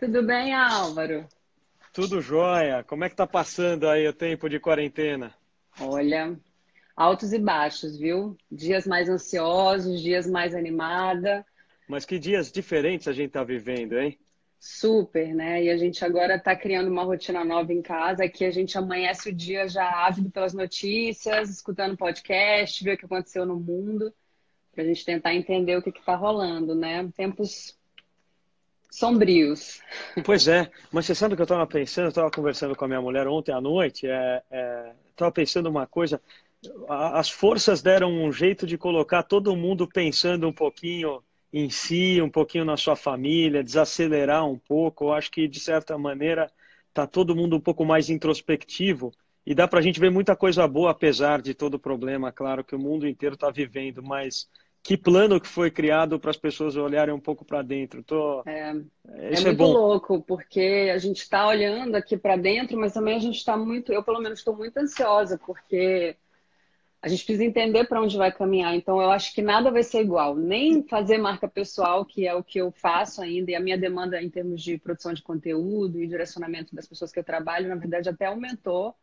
Tudo bem, Álvaro? Tudo jóia. Como é que tá passando aí o tempo de quarentena? Olha, altos e baixos, viu? Dias mais ansiosos, dias mais animada. Mas que dias diferentes a gente tá vivendo, hein? Super, né? E a gente agora está criando uma rotina nova em casa, que a gente amanhece o dia já ávido pelas notícias, escutando podcast, ver o que aconteceu no mundo, para a gente tentar entender o que está rolando, né? Tempos sombrios. Pois é, mas você sabe o que eu estava pensando? Eu estava conversando com a minha mulher ontem à noite, estava é, é, pensando uma coisa. As forças deram um jeito de colocar todo mundo pensando um pouquinho em si, um pouquinho na sua família, desacelerar um pouco. Eu acho que, de certa maneira, está todo mundo um pouco mais introspectivo e dá para a gente ver muita coisa boa, apesar de todo o problema, claro, que o mundo inteiro está vivendo, mas que plano que foi criado para as pessoas olharem um pouco para dentro. Tô... É, é, Isso é muito é louco, porque a gente está olhando aqui para dentro, mas também a gente está muito, eu pelo menos estou muito ansiosa, porque a gente precisa entender para onde vai caminhar. Então, eu acho que nada vai ser igual. Nem fazer marca pessoal, que é o que eu faço ainda, e a minha demanda em termos de produção de conteúdo e direcionamento das pessoas que eu trabalho, na verdade, até aumentou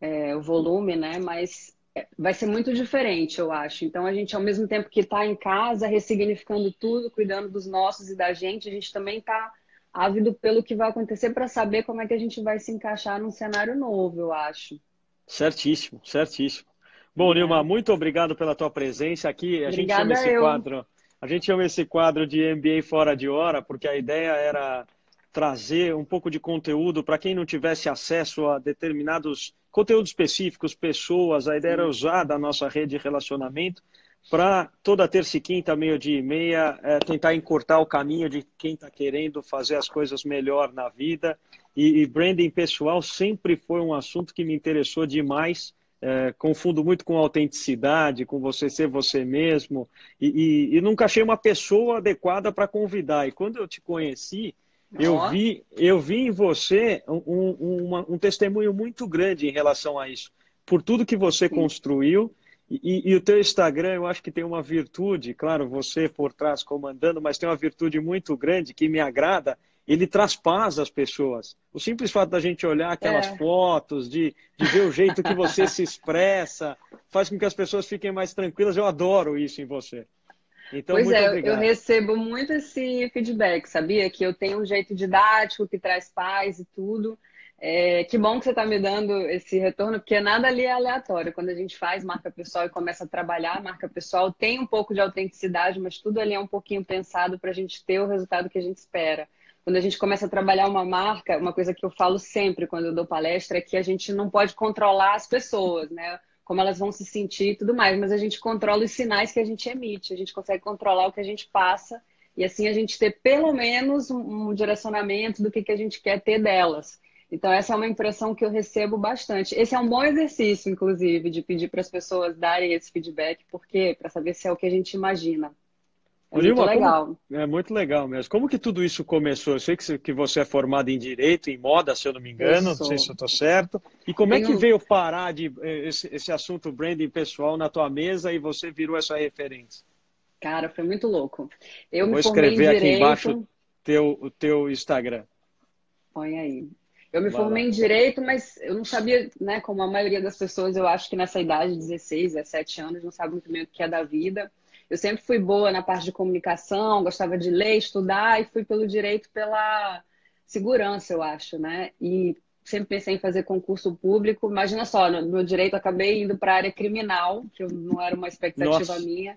é, o volume, né? Mas vai ser muito diferente, eu acho. Então, a gente, ao mesmo tempo que está em casa, ressignificando tudo, cuidando dos nossos e da gente, a gente também está ávido pelo que vai acontecer para saber como é que a gente vai se encaixar num cenário novo, eu acho. Certíssimo, certíssimo. Bom, Nilma, muito obrigado pela tua presença aqui. A gente chama esse eu. quadro, a gente chama esse quadro de MBA fora de hora, porque a ideia era trazer um pouco de conteúdo para quem não tivesse acesso a determinados conteúdos específicos, pessoas. A ideia era usar da nossa rede de relacionamento para toda terça e quinta, meio-dia e meia, é, tentar encurtar o caminho de quem está querendo fazer as coisas melhor na vida. E, e branding pessoal sempre foi um assunto que me interessou demais é, confundo muito com autenticidade, com você ser você mesmo, e, e, e nunca achei uma pessoa adequada para convidar. E quando eu te conheci, eu vi, eu vi em você um, um, um, testemunho muito grande em relação a isso, por tudo que você Sim. construiu. E, e, o teu Instagram, eu acho que tem uma virtude, claro, você por trás comandando, mas tem uma virtude muito grande que me agrada, ele traz paz às pessoas. O simples fato da gente olhar aquelas é. fotos, de, de ver o jeito que você se expressa, faz com que as pessoas fiquem mais tranquilas. Eu adoro isso em você. Então, pois é, obrigado. eu recebo muito esse feedback, sabia? Que eu tenho um jeito didático, que traz paz e tudo. É, que bom que você está me dando esse retorno, porque nada ali é aleatório. Quando a gente faz marca pessoal e começa a trabalhar marca pessoal, tem um pouco de autenticidade, mas tudo ali é um pouquinho pensado para a gente ter o resultado que a gente espera quando a gente começa a trabalhar uma marca, uma coisa que eu falo sempre quando eu dou palestra é que a gente não pode controlar as pessoas, né? Como elas vão se sentir e tudo mais, mas a gente controla os sinais que a gente emite, a gente consegue controlar o que a gente passa e assim a gente ter pelo menos um, um direcionamento do que, que a gente quer ter delas. Então, essa é uma impressão que eu recebo bastante. Esse é um bom exercício, inclusive, de pedir para as pessoas darem esse feedback, porque para saber se é o que a gente imagina. É muito legal. Como, é muito legal mesmo. Como que tudo isso começou? Eu sei que, que você é formado em Direito, em moda, se eu não me engano, não sei se eu estou certo. E como Tenho... é que veio parar de, eh, esse, esse assunto branding pessoal na tua mesa e você virou essa referência? Cara, foi muito louco. Eu, eu vou escrever aqui direito... embaixo teu, o teu Instagram. Põe aí. Eu me Vai formei lá. em Direito, mas eu não sabia, né, como a maioria das pessoas, eu acho que nessa idade, 16, 17 anos, não sabe muito bem o que é da vida. Eu sempre fui boa na parte de comunicação, gostava de ler, estudar e fui pelo direito pela segurança, eu acho, né? E sempre pensei em fazer concurso público. Imagina só, no meu direito acabei indo para a área criminal, que não era uma expectativa Nossa. minha,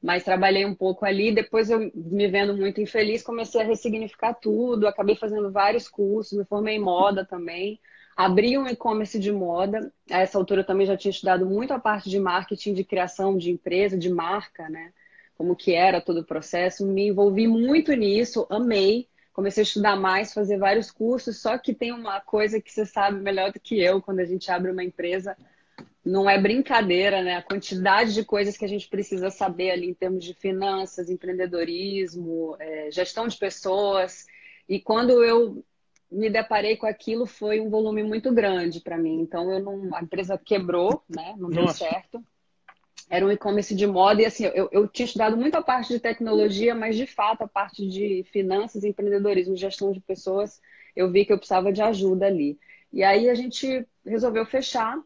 mas trabalhei um pouco ali. Depois eu me vendo muito infeliz, comecei a ressignificar tudo, acabei fazendo vários cursos, me formei em moda também abri um e-commerce de moda. A essa altura eu também já tinha estudado muito a parte de marketing, de criação de empresa, de marca, né? Como que era todo o processo. Me envolvi muito nisso, amei. Comecei a estudar mais, fazer vários cursos. Só que tem uma coisa que você sabe melhor do que eu quando a gente abre uma empresa. Não é brincadeira, né? A quantidade de coisas que a gente precisa saber ali em termos de finanças, empreendedorismo, é, gestão de pessoas. E quando eu me deparei com aquilo foi um volume muito grande para mim. Então eu não, a empresa quebrou, né? Não deu Nossa. certo. era um e-commerce de moda e assim, eu, eu tinha estudado muito a parte de tecnologia, mas de fato a parte de finanças, empreendedorismo, gestão de pessoas, eu vi que eu precisava de ajuda ali. E aí a gente resolveu fechar.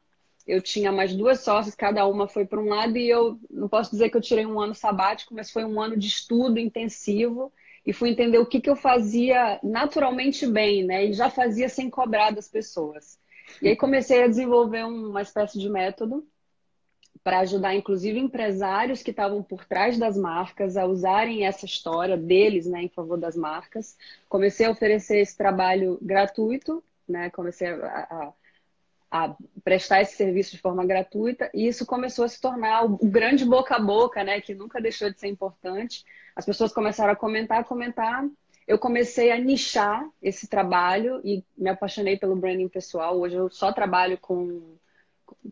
Eu tinha mais duas sócias, cada uma foi para um lado e eu não posso dizer que eu tirei um ano sabático, mas foi um ano de estudo intensivo e fui entender o que, que eu fazia naturalmente bem, né? E já fazia sem cobrar das pessoas. E aí comecei a desenvolver uma espécie de método para ajudar, inclusive, empresários que estavam por trás das marcas a usarem essa história deles né, em favor das marcas. Comecei a oferecer esse trabalho gratuito, né, comecei a, a, a, prestar esse serviço de forma gratuita, e isso começou a se tornar o, grande boca a boca, né, que nunca deixou de ser importante. As pessoas começaram a comentar, comentar. Eu comecei a nichar esse trabalho e me apaixonei pelo branding pessoal. Hoje eu só trabalho com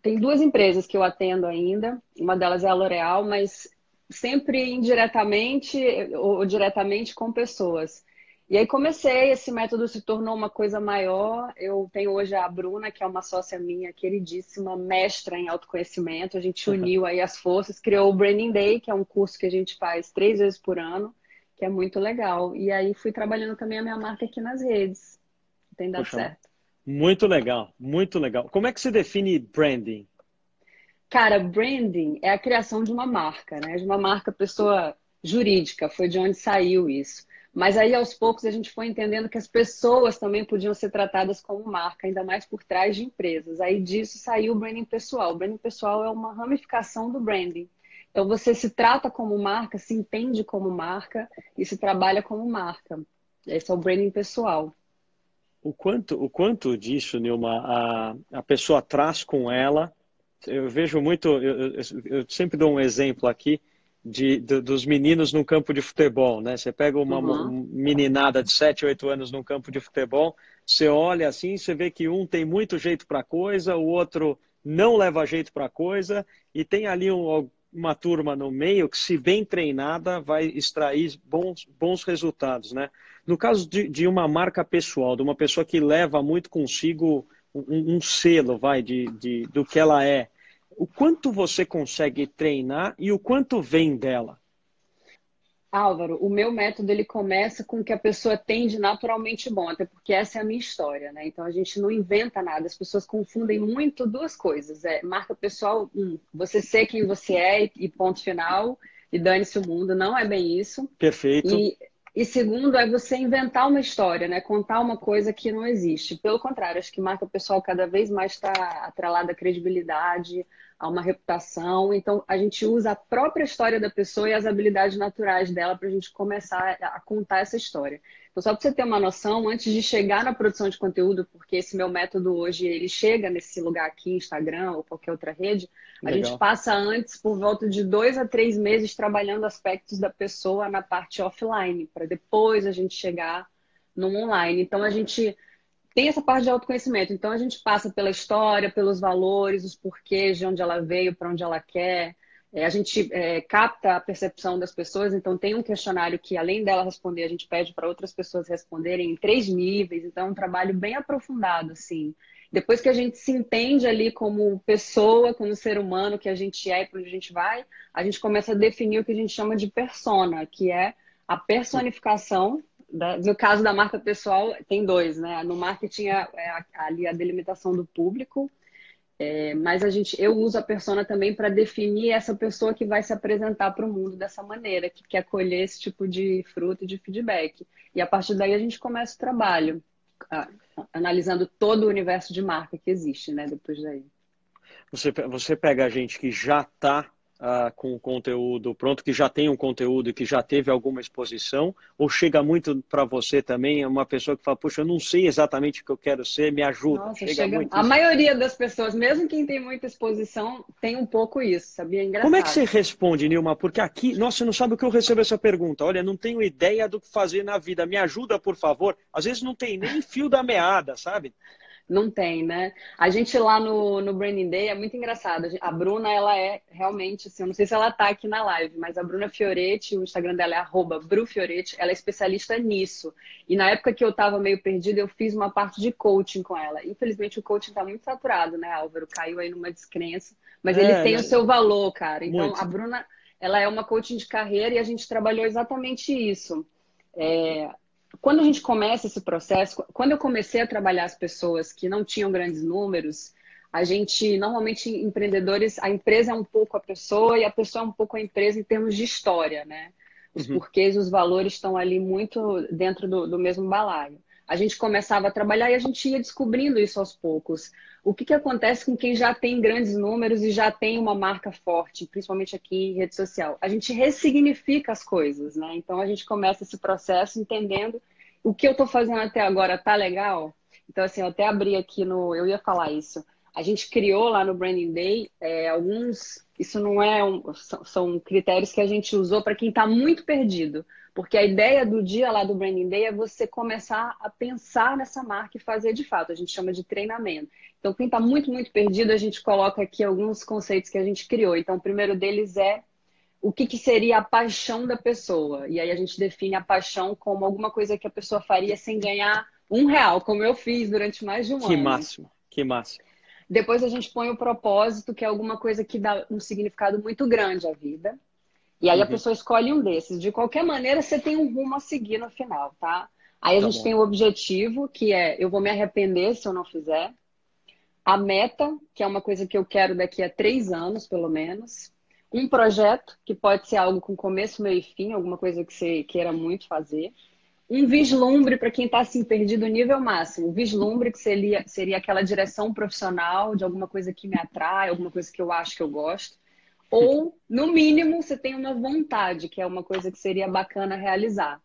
tem duas empresas que eu atendo ainda. Uma delas é a L'Oréal, mas sempre indiretamente ou diretamente com pessoas. E aí comecei, esse método se tornou uma coisa maior. Eu tenho hoje a Bruna, que é uma sócia minha, queridíssima, mestra em autoconhecimento. A gente uniu aí as forças, criou o Branding Day, que é um curso que a gente faz três vezes por ano, que é muito legal. E aí fui trabalhando também a minha marca aqui nas redes. Tem dado Poxa, certo. Muito legal, muito legal. Como é que se define branding? Cara, branding é a criação de uma marca, né? De uma marca pessoa jurídica, foi de onde saiu isso. Mas aí, aos poucos, a gente foi entendendo que as pessoas também podiam ser tratadas como marca, ainda mais por trás de empresas. Aí disso saiu o branding pessoal. O branding pessoal é uma ramificação do branding. Então, você se trata como marca, se entende como marca e se trabalha como marca. Esse é o branding pessoal o quanto, o quanto disso, Nilma, a, a pessoa traz com ela. Eu vejo muito, eu, eu, eu sempre dou um exemplo aqui de, dos meninos no campo de futebol, né? Você pega uma uhum. meninada de 7, 8 anos no campo de futebol, você olha assim, você vê que um tem muito jeito para coisa, o outro não leva jeito para coisa, e tem ali um, uma turma no meio que, se bem treinada, vai extrair bons, bons resultados, né? No caso de, de, uma marca pessoal, de uma pessoa que leva muito consigo um, um selo, vai, de, de, do que ela é, o quanto você consegue treinar e o quanto vem dela? Álvaro, o meu método ele começa com o que a pessoa tem de naturalmente bom, até porque essa é a minha história, né? Então a gente não inventa nada. As pessoas confundem muito duas coisas. É marca pessoal, um, você ser quem você é e ponto final, e dane-se o mundo. Não é bem isso. Perfeito. E e segundo é você inventar uma história, né? Contar uma coisa que não existe. Pelo contrário, acho que marca pessoal cada vez mais está atrelada à credibilidade, a uma reputação. Então, a gente usa a própria história da pessoa e as habilidades naturais dela para a gente começar a contar essa história. Então, só para você ter uma noção, antes de chegar na produção de conteúdo, porque esse meu método hoje ele chega nesse lugar aqui, Instagram ou qualquer outra rede, a Legal. gente passa antes por volta de dois a três meses trabalhando aspectos da pessoa na parte offline, para depois a gente chegar no online. Então, a gente tem essa parte de autoconhecimento. Então, a gente passa pela história, pelos valores, os porquês, de onde ela veio, para onde ela quer. É, a gente é, capta a percepção das pessoas, então tem um questionário que, além dela responder, a gente pede para outras pessoas responderem em três níveis. Então, é um trabalho bem aprofundado, assim. Depois que a gente se entende ali como pessoa, como ser humano que a gente é e para onde a gente vai, a gente começa a definir o que a gente chama de persona, que é a personificação no caso da marca pessoal, tem dois, né? No marketing é, é ali a delimitação do público, é, mas a gente, eu uso a persona também para definir essa pessoa que vai se apresentar para o mundo dessa maneira, que quer colher esse tipo de fruto de feedback. E a partir daí a gente começa o trabalho, analisando todo o universo de marca que existe, né? Depois daí. Você, você pega a gente que já está uh, com conteúdo pronto, que já tem um conteúdo e que já teve alguma exposição? Ou chega muito para você também uma pessoa que fala, puxa, eu não sei exatamente o que eu quero ser, me ajuda? Nossa, chega, chega muito. A isso. maioria das pessoas, mesmo quem tem muita exposição, tem um pouco isso, sabia? Engraçado. Como é que você responde, Nilma? Porque aqui, nossa, você não sabe o que eu recebo essa pergunta. Olha, não tenho ideia do que fazer na vida, me ajuda, por favor. Às vezes não tem nem fio da meada, sabe? Não tem, né? A gente lá no, no Branding Day é muito engraçado. A Bruna, ela é realmente, assim, eu não sei se ela tá aqui na live, mas a Bruna Fioretti, o Instagram dela é arroba brufioretti, ela é especialista nisso. E na época que eu tava meio perdida, eu fiz uma parte de coaching com ela. Infelizmente o coaching tá muito saturado, né, Álvaro? Caiu aí numa descrença. Mas é, ele tem é... o seu valor, cara. Então, muito. a Bruna, ela é uma coaching de carreira e a gente trabalhou exatamente isso. É, quando a gente começa esse processo, quando eu comecei a trabalhar as pessoas que não tinham grandes números, a gente, normalmente, empreendedores, a empresa é um pouco a pessoa e a pessoa é um pouco a empresa em termos de história, né? Os uhum. porquês, os valores estão ali muito dentro do, do mesmo balaio a gente começava a trabalhar e a gente ia descobrindo isso aos poucos. O que, que acontece com quem já tem grandes números e já tem uma marca forte, principalmente aqui em rede social? A gente ressignifica as coisas, né? Então a gente começa esse processo entendendo o que eu estou fazendo até agora tá legal. Então, assim, eu até abri aqui no. Eu ia falar isso. A gente criou lá no Branding Day é, alguns. Isso não é. Um, são, são critérios que a gente usou para quem está muito perdido. Porque a ideia do dia lá do Branding Day é você começar a pensar nessa marca e fazer de fato. A gente chama de treinamento. Então, quem está muito, muito perdido, a gente coloca aqui alguns conceitos que a gente criou. Então, o primeiro deles é o que, que seria a paixão da pessoa. E aí a gente define a paixão como alguma coisa que a pessoa faria sem ganhar um real, como eu fiz durante mais de um que ano. Que máximo, que máximo. Depois a gente põe o propósito, que é alguma coisa que dá um significado muito grande à vida. E aí uhum. a pessoa escolhe um desses. De qualquer maneira, você tem um rumo a seguir no final, tá? Aí a tá gente bom. tem o objetivo, que é eu vou me arrepender se eu não fizer. A meta, que é uma coisa que eu quero daqui a três anos, pelo menos. Um projeto, que pode ser algo com começo, meio e fim, alguma coisa que você queira muito fazer. Um vislumbre para quem está assim perdido nível máximo. Um vislumbre que seria, seria aquela direção profissional de alguma coisa que me atrai, alguma coisa que eu acho que eu gosto. Ou, no mínimo, você tem uma vontade, que é uma coisa que seria bacana realizar.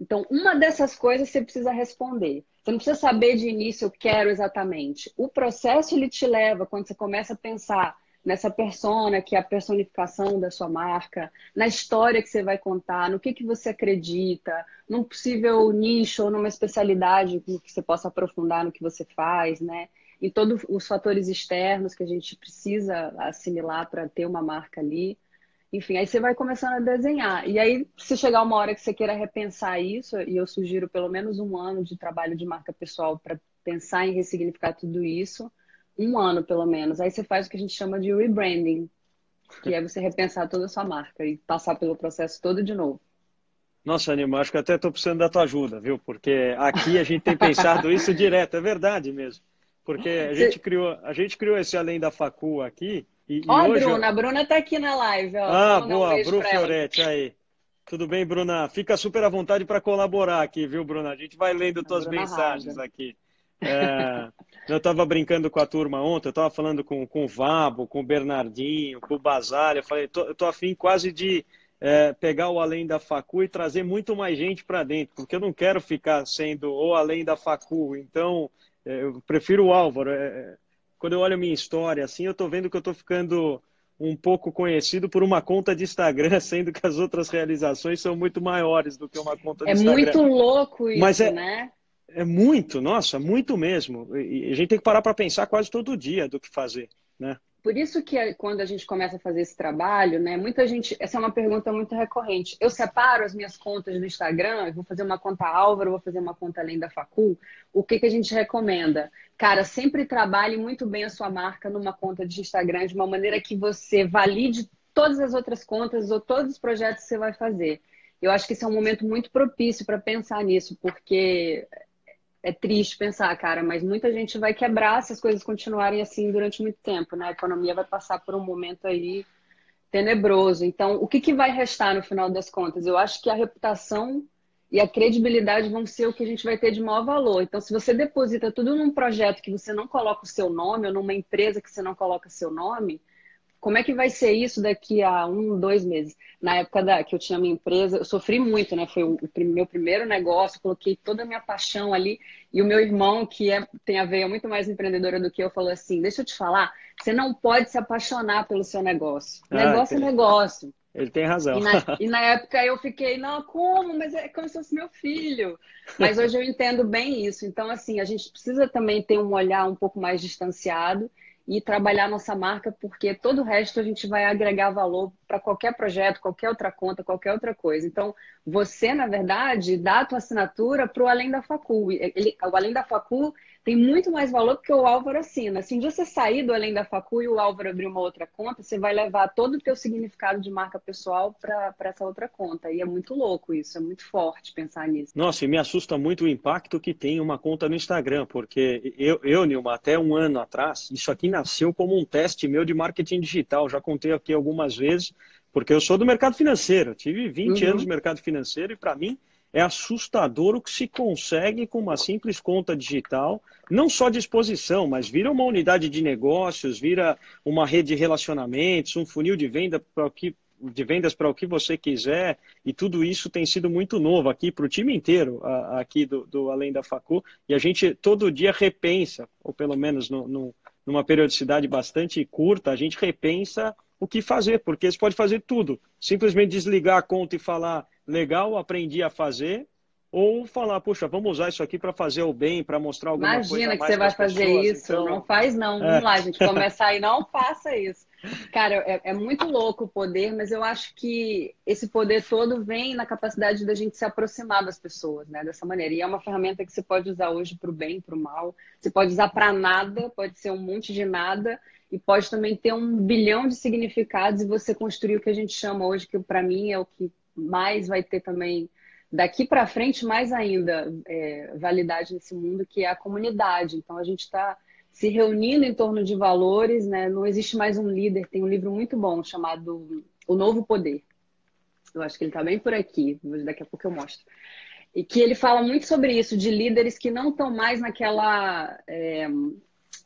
Então, uma dessas coisas você precisa responder. Você não precisa saber de início, eu quero exatamente. O processo ele te leva, quando você começa a pensar nessa persona, que é a personificação da sua marca, na história que você vai contar, no que, que você acredita, num possível nicho ou numa especialidade que você possa aprofundar no que você faz, né? Em todos os fatores externos que a gente precisa assimilar para ter uma marca ali. Enfim, aí você vai começando a desenhar. E aí, se chegar uma hora que você queira repensar isso, e eu sugiro pelo menos um ano de trabalho de marca pessoal para pensar em ressignificar tudo isso, um ano pelo menos. Aí você faz o que a gente chama de rebranding, que é você repensar toda a sua marca e passar pelo processo todo de novo. Nossa, Anima, acho que até estou precisando da tua ajuda, viu? Porque aqui a gente tem pensado isso direto, é verdade mesmo. Porque a gente criou, a gente criou esse Além da Facu aqui. E, ó, e hoje... Bruna, a Bruna tá aqui na live. Ó. Ah, boa, um Bru Fioretti, aí. Tudo bem, Bruna? Fica super à vontade para colaborar aqui, viu, Bruna? A gente vai lendo tuas mensagens aqui. É, eu estava brincando com a turma ontem, eu estava falando com, com o Vabo, com o Bernardinho, com o Basalha. Eu falei, tô, eu tô afim quase de é, pegar o Além da Facu e trazer muito mais gente para dentro, porque eu não quero ficar sendo o Além da Facu. Então, eu prefiro o Álvaro. É, é, quando eu olho a minha história, assim, eu estou vendo que eu estou ficando um pouco conhecido por uma conta de Instagram, sendo que as outras realizações são muito maiores do que uma conta de é Instagram. É muito louco isso, Mas é, né? É muito, nossa, muito mesmo. E a gente tem que parar para pensar quase todo dia do que fazer, né? Por isso que quando a gente começa a fazer esse trabalho, né, muita gente, essa é uma pergunta muito recorrente. Eu separo as minhas contas do Instagram, vou fazer uma conta Álvaro, vou fazer uma conta além da Facul. O que, que a gente recomenda? Cara, sempre trabalhe muito bem a sua marca numa conta de Instagram de uma maneira que você valide todas as outras contas ou todos os projetos que você vai fazer. Eu acho que esse é um momento muito propício para pensar nisso, porque é triste pensar, cara, mas muita gente vai quebrar se as coisas continuarem assim durante muito tempo, né? A economia vai passar por um momento aí tenebroso. Então, o que, que vai restar no final das contas? Eu acho que a reputação e a credibilidade vão ser o que a gente vai ter de maior valor. Então, se você deposita tudo num projeto que você não coloca o seu nome, ou numa empresa que você não coloca seu nome, como é que vai ser isso daqui a um, dois meses? Na época da, que eu tinha minha empresa, eu sofri muito, né? Foi o, o meu primeiro negócio, coloquei toda a minha paixão ali. E o meu irmão, que é, tem a veia muito mais empreendedora do que eu, falou assim: Deixa eu te falar, você não pode se apaixonar pelo seu negócio. Ah, negócio é negócio. Ele tem razão. E na, e na, época eu fiquei, não, como? Mas é como se fosse meu filho. Mas hoje eu entendo bem isso. Então, assim, a gente precisa também ter um olhar um pouco mais distanciado e trabalhar nossa marca, porque todo o resto a gente vai agregar valor para qualquer projeto, qualquer outra conta, qualquer outra coisa. Então, você, na verdade, dá a tua assinatura para o Além da Facul. Ele, o Além da Facul tem muito mais valor porque o Álvaro assina. Se um dia você sair do Além da Facu e o Álvaro abrir uma outra conta, você vai levar todo o teu significado de marca pessoal para essa outra conta. E é muito louco isso, é muito forte pensar nisso. Nossa, e me assusta muito o impacto que tem uma conta no Instagram, porque eu, eu Nilma, até um ano atrás, isso aqui nasceu como um teste meu de marketing digital. Já contei aqui algumas vezes, porque eu sou do mercado financeiro. tive 20 uhum. anos no mercado financeiro e, para mim, é assustador o que se consegue com uma simples conta digital, não só de exposição, mas vira uma unidade de negócios, vira uma rede de relacionamentos, um funil de venda para o que de vendas para o que você quiser, e tudo isso tem sido muito novo aqui para o time inteiro, aqui do, do, Além da Facu, e a gente todo dia repensa, ou pelo menos no, no, numa periodicidade bastante curta, a gente repensa o que fazer, porque você pode fazer tudo. Simplesmente desligar a conta e falar, legal, aprendi a fazer, ou falar, puxa, vamos usar isso aqui para fazer o bem, para mostrar alguma Imagina coisa Imagina que você vai fazer pessoas, isso, então... não faz não, é. vamos lá, gente, começar aí, não faça isso. Cara, é, é, muito louco o poder, mas eu acho que esse poder todo vem na capacidade da gente se aproximar das pessoas, né, dessa maneira. E é uma ferramenta que você pode usar hoje para o bem, para o mal, você pode usar para nada, pode ser um monte de nada, e pode também ter um bilhão de significados e você construir o que a gente chama hoje, que para mim é o que mais vai ter também daqui para frente mais ainda é, validade nesse mundo que é a comunidade. Então a gente está se reunindo em torno de valores, né? Não existe mais um líder. Tem um livro muito bom chamado O Novo Poder. Eu acho que ele está bem por aqui. Daqui a pouco eu mostro. E que ele fala muito sobre isso, de líderes que não estão mais naquela é,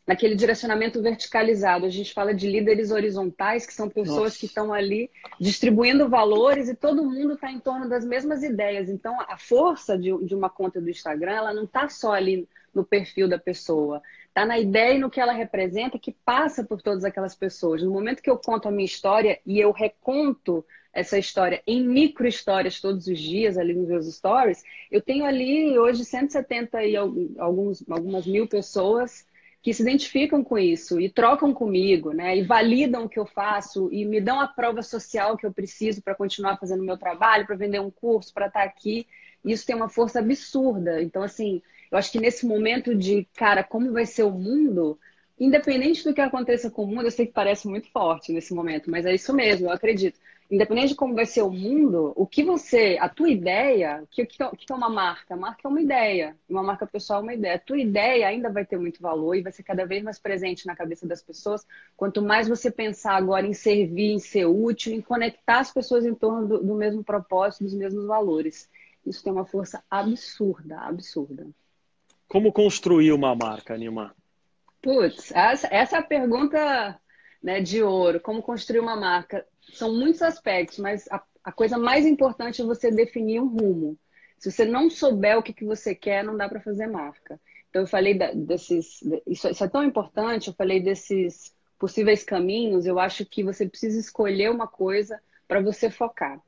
naquele direcionamento verticalizado. A gente fala de líderes horizontais, que são pessoas Nossa. que estão ali distribuindo valores e todo mundo está em torno das mesmas ideias. Então, a força de, de uma conta do Instagram, ela não está só ali no perfil da pessoa, está na ideia e no que ela representa, que passa por todas aquelas pessoas. No momento que eu conto a minha história e eu reconto essa história em micro histórias todos os dias ali nos meus stories, eu tenho ali hoje 170 e alguns, algumas mil pessoas que se identificam com isso e trocam comigo, né? E validam o que eu faço e me dão a prova social que eu preciso para continuar fazendo meu trabalho, para vender um curso, para estar tá aqui. Isso tem uma força absurda. Então, assim, eu acho que nesse momento de, cara, como vai ser o mundo, independente do que aconteça com o mundo, eu sei que parece muito forte nesse momento, mas é isso mesmo, eu acredito independente de como vai ser o mundo, o que você, a tua ideia, o que, que, que é uma marca? A marca é uma ideia, uma marca pessoal é uma ideia. A tua ideia ainda vai ter muito valor e vai ser cada vez mais presente na cabeça das pessoas. Quanto mais você pensar agora em servir, em ser útil, em conectar as pessoas em torno do, do mesmo propósito, dos mesmos valores. Isso tem uma força absurda, absurda. Como construir uma marca, Nilma? Putz, essa, essa é a pergunta né, de ouro. Como construir uma marca? São muitos aspectos, mas a, a, coisa mais importante é você definir um rumo. Se você não souber o que, que você quer, não dá para fazer marca. Então, eu falei da, desses. Isso, isso é tão importante, eu falei desses possíveis caminhos. Eu acho que você precisa escolher uma coisa para você focar.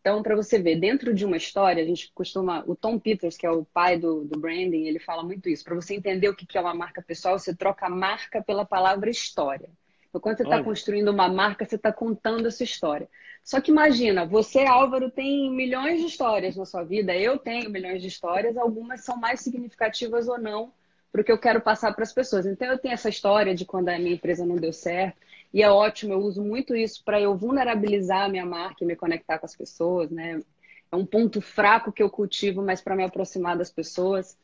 Então, para você ver, dentro de uma história, a gente costuma. O Tom Peters, que é o pai do, do branding, ele fala muito isso. Para você entender o que é uma marca pessoal, você troca marca pela palavra história. Então, quando você está construindo uma marca, você está contando essa história. Só que imagina, você, Álvaro, tem milhões de histórias na sua vida, eu tenho milhões de histórias, algumas são mais significativas ou não para o que eu quero passar para as pessoas. Então, eu tenho essa história de quando a minha empresa não deu certo, e é ótimo, eu uso muito isso para eu vulnerabilizar a minha marca e me conectar com as pessoas, né? É um ponto fraco que eu cultivo, mas para me aproximar das pessoas.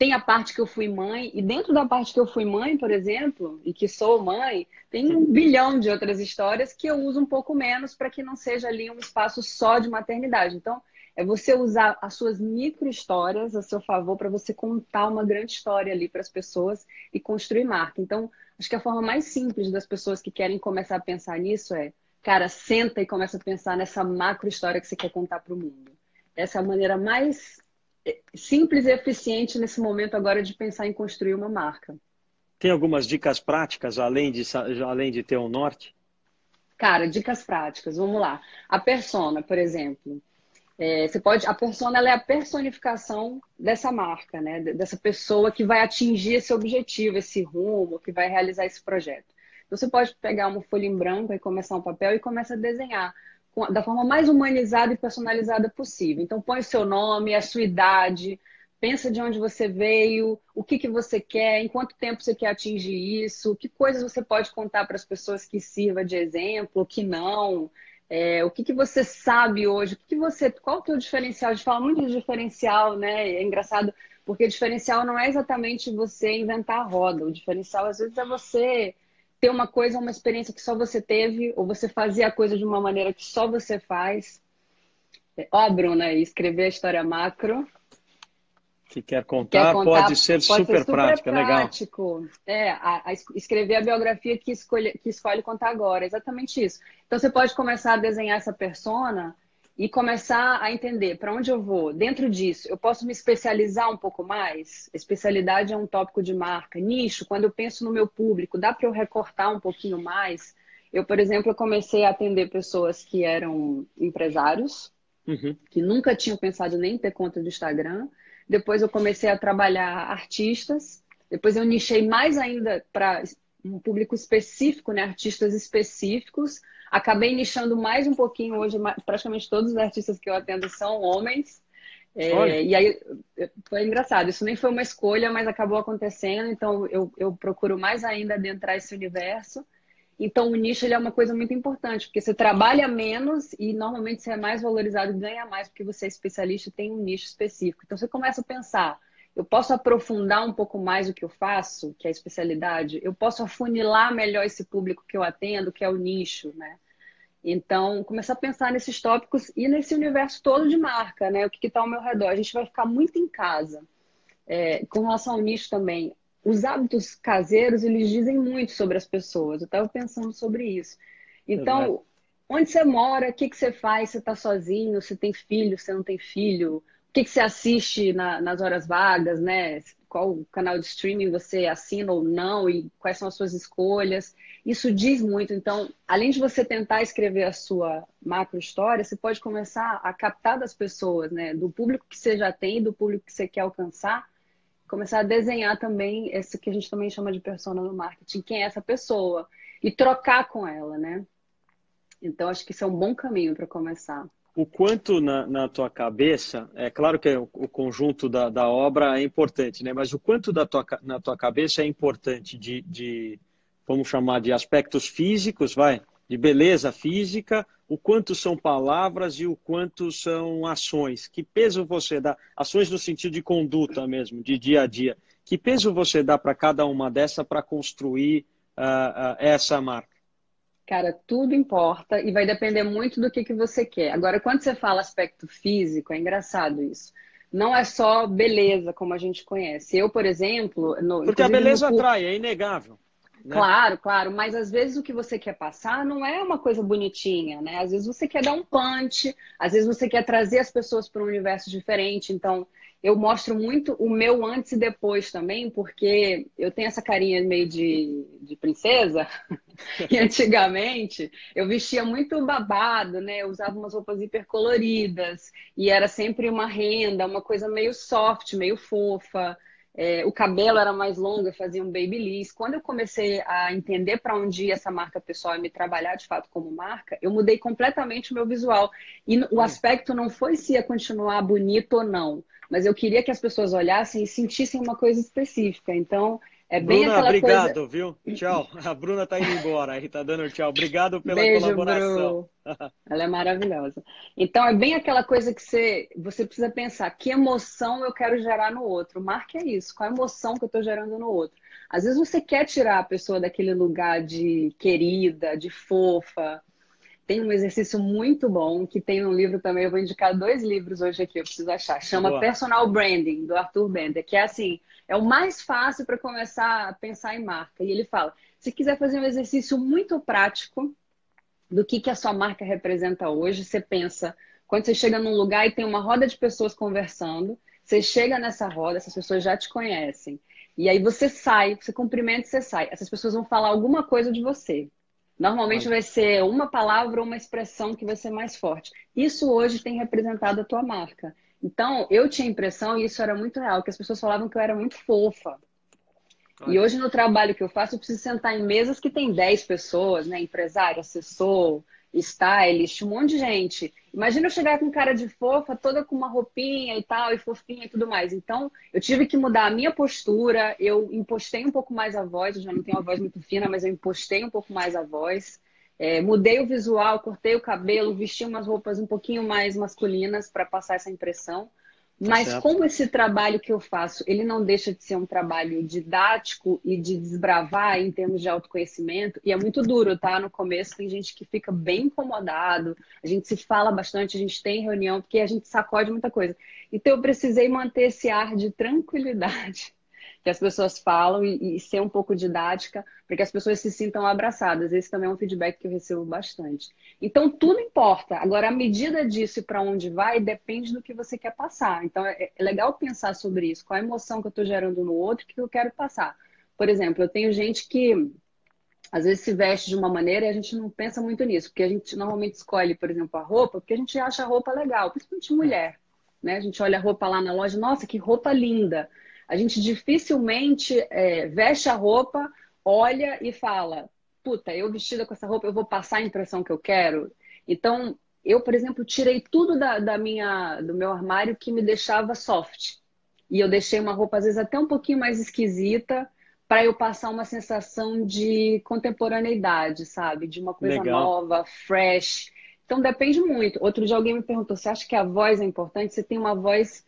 Tem a parte que eu fui mãe, e dentro da parte que eu fui mãe, por exemplo, e que sou mãe, tem um bilhão de outras histórias que eu uso um pouco menos para que não seja ali um espaço só de maternidade. Então, é você usar as suas micro histórias a seu favor para você contar uma grande história ali para as pessoas e construir marca. Então, acho que a forma mais simples das pessoas que querem começar a pensar nisso é, cara, senta e começa a pensar nessa macro história que você quer contar para o mundo. Essa é a maneira mais simples e eficiente nesse momento agora de pensar em construir uma marca. Tem algumas dicas práticas além de, além de ter um norte? Cara, dicas práticas, vamos lá. A persona, por exemplo. É, você pode, a persona é a personificação dessa marca, né? Dessa pessoa que vai atingir esse objetivo, esse rumo, que vai realizar esse projeto. Então, você pode pegar uma folha em branco e começar um papel e começa a desenhar da forma mais humanizada e personalizada possível. Então, põe o seu nome, a sua idade, pensa de onde você veio, o que, que você quer, em quanto tempo você quer atingir isso, que coisas você pode contar para as pessoas que sirva de exemplo, que não. É, o que, que você sabe hoje? O que, que você. Qual é o diferencial? A gente fala muito de diferencial, né? É engraçado, porque diferencial não é exatamente você inventar a roda. O diferencial, às vezes, é você ter uma coisa, uma experiência que só você teve, ou você fazia a coisa de uma maneira que só você faz. Ó, Bruna, escrever a história macro que quer contar, quer contar pode ser pode super, ser super prática, prático. legal. É, a, a escrever a biografia que escolhe, que escolhe contar agora, exatamente isso. Então você pode começar a desenhar essa persona e começar a entender para onde eu vou. Dentro disso, eu posso me especializar um pouco mais? Especialidade é um tópico de marca. Nicho, quando eu penso no meu público, dá para eu recortar um pouquinho mais? Eu, por exemplo, comecei a atender pessoas que eram empresários, uhum. que nunca tinham pensado nem em ter conta do Instagram depois eu comecei a trabalhar artistas. Depois eu nichei mais ainda para um público específico, né? Artistas específicos. Acabei nichando mais um pouquinho hoje. Praticamente todos os artistas que eu atendo são homens. É, e aí foi engraçado. Isso nem foi uma escolha, mas acabou acontecendo. Então eu, eu procuro mais ainda adentrar esse universo. Então, o nicho é uma coisa muito importante, porque você trabalha menos e normalmente você é mais valorizado e ganha mais porque você é especialista e tem um nicho específico. Então, você começa a pensar: eu posso aprofundar um pouco mais o que eu faço, que é a especialidade? Eu posso afunilar melhor esse público que eu atendo, que é o nicho, né? Então, começar a pensar nesses tópicos e nesse universo todo de marca, né? O que está ao meu redor. A gente vai ficar muito em casa. É, com relação ao nicho também, os hábitos caseiros, eles dizem muito sobre as pessoas. Eu estava pensando sobre isso. Então, onde você mora, o que, que você faz? Você está sozinho? Você tem filho? Você não tem filho? O que, que você assiste na, nas horas vagas, né? Qual canal de streaming você assina ou não? E quais são as suas escolhas? Isso diz muito. Então, além de você tentar escrever a sua macro história, você pode começar a captar das pessoas, né? Do público que você já tem, do público que você quer alcançar, começar a desenhar também esse que a gente também chama de persona no marketing, quem é essa pessoa, e trocar com ela, né? Então, acho que isso é um bom caminho para começar. O quanto na, na, tua cabeça, é claro que o, conjunto da, da, obra é importante, né? Mas o quanto da tua, na tua cabeça é importante de, de, vamos chamar de aspectos físicos, vai, de beleza física, o quanto são palavras e o quanto são ações. Que peso você dá? Ações no sentido de conduta mesmo, de dia a dia. Que peso você dá para cada uma dessa para construir uh, uh, essa marca? Cara, tudo importa e vai depender muito do que, que você quer. Agora, quando você fala aspecto físico, é engraçado isso. Não é só beleza, como a gente conhece. Eu, por exemplo. No, Porque a beleza no... atrai, é inegável. Né? Claro, claro, mas às vezes o que você quer passar não é uma coisa bonitinha, né? Às vezes você quer dar um punch, às vezes você quer trazer as pessoas para um universo diferente. Então, eu mostro muito o meu antes e depois também, porque eu tenho essa carinha meio de, de princesa, e antigamente eu vestia muito babado, né? Eu usava umas roupas hipercoloridas, e era sempre uma renda, uma coisa meio soft, meio fofa. É, o cabelo era mais longo, eu fazia um babyliss. Quando eu comecei a entender para onde ia essa marca pessoal e me trabalhar de fato como marca, eu mudei completamente o meu visual. E o aspecto não foi se ia continuar bonito ou não, mas eu queria que as pessoas olhassem e sentissem uma coisa específica. Então, é bem Bruna, aquela obrigado, coisa... viu? Tchau. A Bruna tá indo embora, aí tá dando tchau. Obrigado pela Beijo, colaboração. Ela é maravilhosa. Então é bem aquela coisa que você, você precisa pensar, que emoção eu quero gerar no outro. Marque é isso, qual a emoção que eu estou gerando no outro. Às vezes você quer tirar a pessoa daquele lugar de querida, de fofa. Tem um exercício muito bom, que tem um livro também, eu vou indicar dois livros hoje aqui, eu preciso achar. Chama Boa. Personal Branding, do Arthur Bender, que é assim, é o mais fácil para começar a pensar em marca. E ele fala: se quiser fazer um exercício muito prático do que, que a sua marca representa hoje, você pensa, quando você chega num lugar e tem uma roda de pessoas conversando, você chega nessa roda, essas pessoas já te conhecem. E aí você sai, você cumprimenta e você sai. Essas pessoas vão falar alguma coisa de você. Normalmente vai ser uma palavra ou uma expressão que vai ser mais forte. Isso hoje tem representado a tua marca. Então, eu tinha a impressão, e isso era muito real, que as pessoas falavam que eu era muito fofa. E hoje, no trabalho que eu faço, eu preciso sentar em mesas que tem 10 pessoas, né? Empresário, assessor, stylist, um monte de gente. Imagina eu chegar com cara de fofa, toda com uma roupinha e tal, e fofinha e tudo mais. Então, eu tive que mudar a minha postura, eu impostei um pouco mais a voz, eu já não tenho uma voz muito fina, mas eu impostei um pouco mais a voz. É, mudei o visual, cortei o cabelo, vesti umas roupas um pouquinho mais masculinas para passar essa impressão. Tá Mas certo. como esse trabalho que eu faço, ele não deixa de ser um trabalho didático e de desbravar em termos de autoconhecimento, e é muito duro, tá? No começo tem gente que fica bem incomodado, a gente se fala bastante, a gente tem reunião, porque a gente sacode muita coisa. Então eu precisei manter esse ar de tranquilidade que as pessoas falam e, e, ser um pouco didática para que as pessoas se sintam abraçadas. Esse também é um feedback que eu recebo bastante. Então, tudo importa. Agora, a medida disso e para onde vai depende do que você quer passar. Então, é, é legal pensar sobre isso. Qual a emoção que eu estou gerando no outro que eu quero passar. Por exemplo, eu tenho gente que às vezes se veste de uma maneira e a gente não pensa muito nisso, porque a gente normalmente escolhe, por exemplo, a roupa, porque a gente acha a roupa legal, principalmente mulher. Né? A gente olha a roupa lá na loja, nossa, que roupa linda. A gente dificilmente é, veste a roupa, olha e fala: puta, eu vestida com essa roupa, eu vou passar a impressão que eu quero. Então, eu, por exemplo, tirei tudo da, da minha, do meu armário que me deixava soft. E eu deixei uma roupa, às vezes, até um pouquinho mais esquisita, para eu passar uma sensação de contemporaneidade, sabe? De uma coisa Legal. nova, fresh. Então depende muito. Outro dia alguém me perguntou: você acha que a voz é importante? Você tem uma voz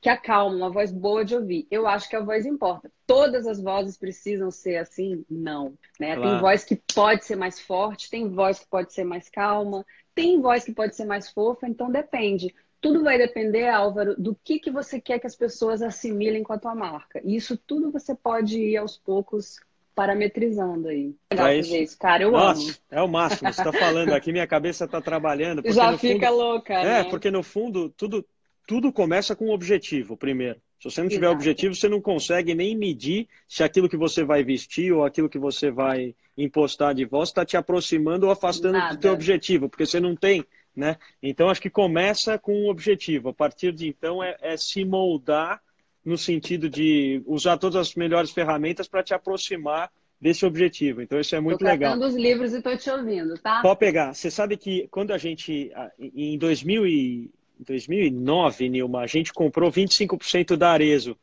que acalma, uma voz boa de ouvir. Eu acho que a voz importa. Todas as vozes precisam ser assim? Não. Né? Claro. Tem voz que pode ser mais forte, tem voz que pode ser mais calma, tem voz que pode ser mais fofa, então depende. Tudo vai depender, Álvaro, do que, que você quer que as pessoas assimilem com a tua marca. E isso tudo você pode ir aos poucos parametrizando aí. Legal é isso. isso. Cara, eu Nossa, amo. É o máximo. Você está falando aqui, minha cabeça está trabalhando. Já fica fundo... louca. É, né? porque no fundo, tudo, tudo começa com um objetivo, primeiro. Se você não tiver Exato. objetivo, você não consegue nem medir se aquilo que você vai vestir ou aquilo que você vai impostar de voz está te aproximando ou afastando Nada. do teu objetivo, porque você não tem, né? Então, acho que começa com um objetivo. A partir de então, é, é se moldar no sentido de usar todas as melhores ferramentas para te aproximar desse objetivo. Então, isso é muito tô legal. Estou os livros e estou te ouvindo, tá? Pode pegar. Você sabe que quando a gente, em 2000 e em 2009, Nilma, a gente comprou 25% da Arezo.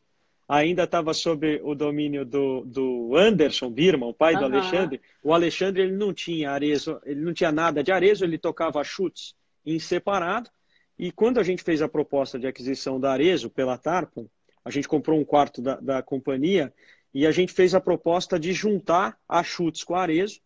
Ainda estava sob o domínio do, do Anderson Birman, o pai uhum. do Alexandre. O Alexandre ele não tinha Arezo, ele não tinha nada de Arezo, ele tocava chutes em separado. E quando a gente fez a proposta de aquisição da Arezo pela Tarpon, a gente comprou um quarto da, da companhia e a gente fez a proposta de juntar a chutes com a Arezo,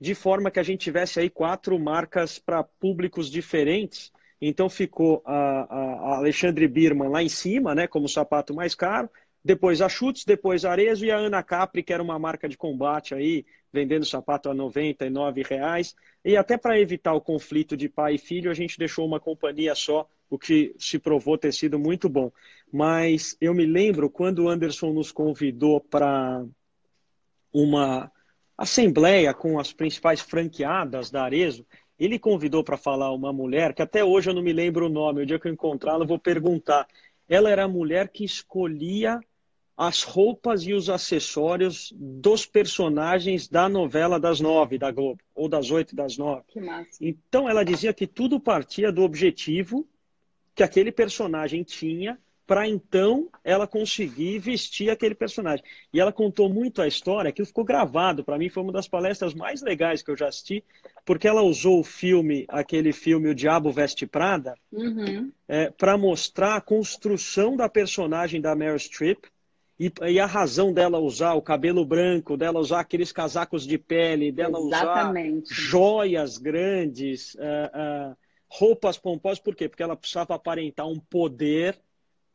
de forma que a gente tivesse aí quatro marcas para públicos diferentes então ficou a, a Alexandre Birman lá em cima, né, como o sapato mais caro. Depois a Chutes, depois a Arezo e a Ana Capri, que era uma marca de combate aí, vendendo sapato a R$ reais. E até para evitar o conflito de pai e filho, a gente deixou uma companhia só, o que se provou ter sido muito bom. Mas eu me lembro quando o Anderson nos convidou para uma assembleia com as principais franqueadas da Arezo, ele convidou para falar uma mulher, que até hoje eu não me lembro o nome, o dia que eu encontrá-la eu vou perguntar. Ela era a mulher que escolhia as roupas e os acessórios dos personagens da novela das nove da Globo, ou das oito das nove. Que massa. Então ela dizia que tudo partia do objetivo que aquele personagem tinha para então ela conseguir vestir aquele personagem. E ela contou muito a história, aquilo ficou gravado, para mim foi uma das palestras mais legais que eu já assisti, porque ela usou o filme, aquele filme O Diabo Veste Prada, uhum. é, para mostrar a construção da personagem da Meryl Streep e, e, a razão dela usar o cabelo branco, dela usar aqueles casacos de pele, dela Exatamente. usar joias grandes, uh, uh, roupas pomposas, por quê? Porque ela precisava aparentar um poder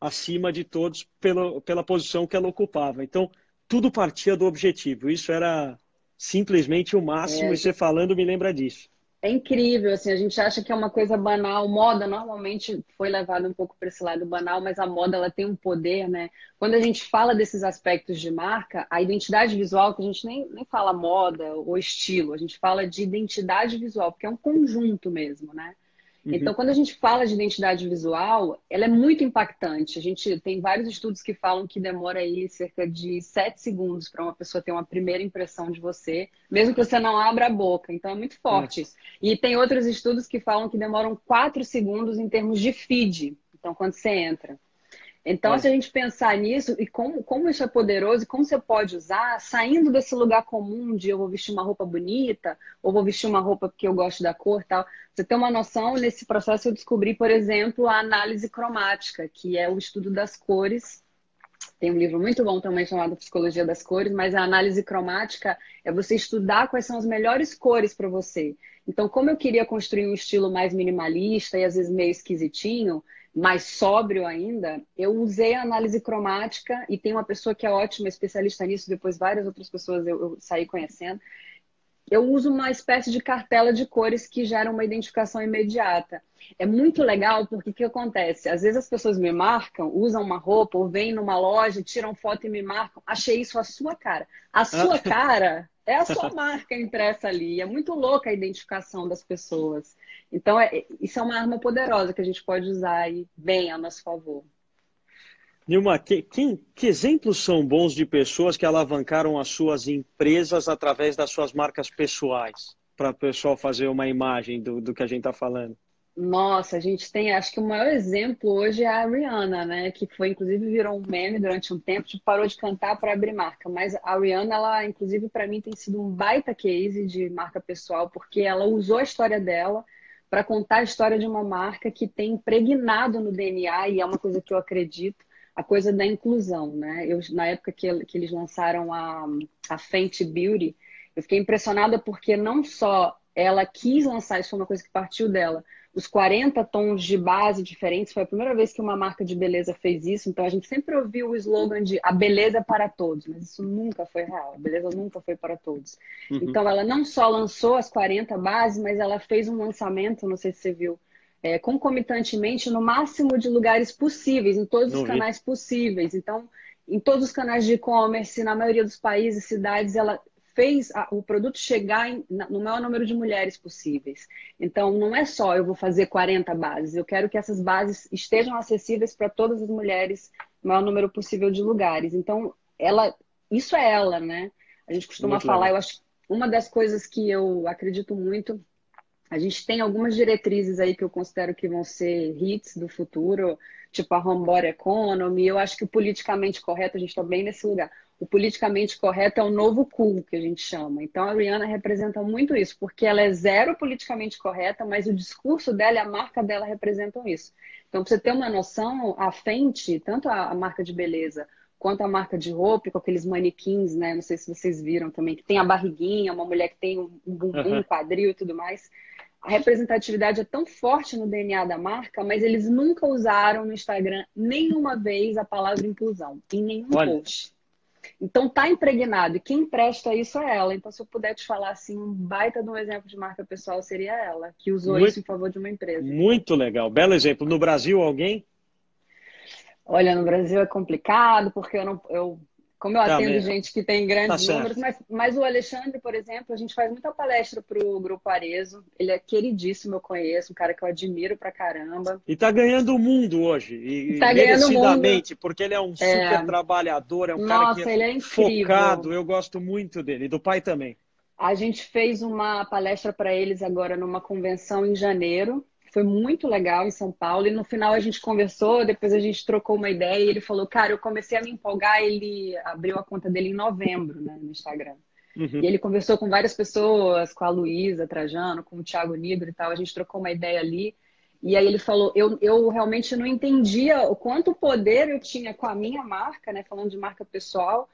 acima de todos pela, pela posição que ela ocupava. Então, tudo partia do objetivo. Isso era simplesmente o máximo, é, e você falando me lembra disso. É incrível, assim, a gente acha que é uma coisa banal. Moda normalmente foi levada um pouco para esse lado banal, mas a moda ela tem um poder, né? Quando a gente fala desses aspectos de marca, a identidade visual, que a gente nem, nem fala moda ou estilo, a gente fala de identidade visual, porque é um conjunto mesmo, né? Uhum. Então, quando a gente fala de identidade visual, ela é muito impactante. A gente tem vários estudos que falam que demora aí cerca de sete segundos para uma pessoa ter uma primeira impressão de você, mesmo que você não abra a boca. Então, é muito forte. E tem outros estudos que falam que demoram quatro segundos em termos de feed. Então, quando você entra. Então, é. se a gente pensar nisso e como, como isso é poderoso e como você pode usar, saindo desse lugar comum de eu vou vestir uma roupa bonita, ou vou vestir uma roupa porque eu gosto da cor tal, você tem uma noção, nesse processo eu descobri, por exemplo, a análise cromática, que é o estudo das cores. Tem um livro muito bom também chamado Psicologia das Cores, mas a análise cromática é você estudar quais são as melhores cores para você. Então, como eu queria construir um estilo mais minimalista e às vezes meio esquisitinho, mais sóbrio ainda, eu usei a análise cromática e tem uma pessoa que é ótima especialista nisso, depois várias outras pessoas eu, eu saí conhecendo. Eu uso uma espécie de cartela de cores que gera uma identificação imediata. É muito legal porque o que acontece? Às vezes as pessoas me marcam, usam uma roupa ou vêm numa loja, tiram foto e me marcam. Achei isso a sua cara. A sua ah. cara é a sua marca impressa ali. É muito louca a identificação das pessoas. Então, é, isso é uma arma poderosa que a gente pode usar aí bem a nosso favor. Nilma, que, que, que, exemplos são bons de pessoas que alavancaram as suas empresas através das suas marcas pessoais? Para o pessoal fazer uma imagem do, do que a gente está falando. Nossa, a gente tem, acho que o maior exemplo hoje é a Rihanna, né? Que foi, inclusive, virou um meme durante um tempo, tipo, parou de cantar para abrir marca. Mas a Rihanna, ela, inclusive, para mim, tem sido um baita case de marca pessoal, porque ela usou a história dela para contar a história de uma marca que tem impregnado no DNA, e é uma coisa que eu acredito, a coisa da inclusão, né? Eu, na época que, que eles lançaram a, a Fenty Beauty, eu fiquei impressionada porque não só ela quis lançar, isso foi uma coisa que partiu dela, os 40 tons de base diferentes. Foi a primeira vez que uma marca de beleza fez isso. Então a gente sempre ouviu o slogan de a beleza para todos, mas isso nunca foi real. A beleza nunca foi para todos. Uhum. Então ela não só lançou as 40 bases, mas ela fez um lançamento, não sei se você viu, é, concomitantemente no máximo de lugares possíveis, em todos não os canais vi. possíveis. Então, em todos os canais de e-commerce, na maioria dos países, cidades, ela fez a, o produto chegar em, no maior número de mulheres possíveis. Então, não é só eu vou fazer 40 bases, eu quero que essas bases estejam acessíveis para todas as mulheres, no maior número possível de lugares. Então, ela, isso é ela, né? A gente costuma muito falar, legal. eu acho uma das coisas que eu acredito muito a gente tem algumas diretrizes aí que eu considero que vão ser hits do futuro, tipo a Homeboy Economy. Eu acho que o politicamente correto, a gente está bem nesse lugar o politicamente correto é o novo cool que a gente chama. Então a Rihanna representa muito isso, porque ela é zero politicamente correta, mas o discurso dela e a marca dela representam isso. Então, para você ter uma noção, a Fenty, tanto a, marca de beleza quanto a marca de roupa, com aqueles manequins, né? Não sei se vocês viram também, que tem a barriguinha, uma mulher que tem um bumbum, uhum. quadril e tudo mais. A representatividade é tão forte no DNA da marca, mas eles nunca usaram no Instagram nenhuma vez a palavra inclusão, em nenhum Olha. post. Então tá impregnado e quem presta isso é ela. Então se eu puder te falar assim, um baita de um exemplo de marca pessoal seria ela, que usou muito, isso em favor de uma empresa. Muito legal, belo exemplo. No Brasil alguém? Olha, no Brasil é complicado porque eu não eu como eu tá atendo mesmo. gente que tem grandes tá números, mas, mas o Alexandre, por exemplo, a gente faz muita palestra para o Grupo Arezo. Ele é queridíssimo, eu conheço, um cara que eu admiro pra caramba. E tá ganhando o mundo hoje. E, tá merecidamente, porque ele é um é... super trabalhador, é um Nossa, cara que é, é focado. Eu gosto muito dele, e do pai também. A gente fez uma palestra para eles agora numa convenção em janeiro. Foi muito legal em São Paulo. E no final a gente conversou, depois a gente trocou uma ideia e ele falou: Cara, eu comecei a me empolgar. Ele abriu a conta dele em novembro, né, no Instagram. Uhum. E ele conversou com várias pessoas, com a Luísa Trajano, com o Thiago Nigro e tal. A gente trocou uma ideia ali. E aí ele falou: eu, eu realmente não entendia o quanto poder eu tinha com a minha marca, né? Falando de marca pessoal,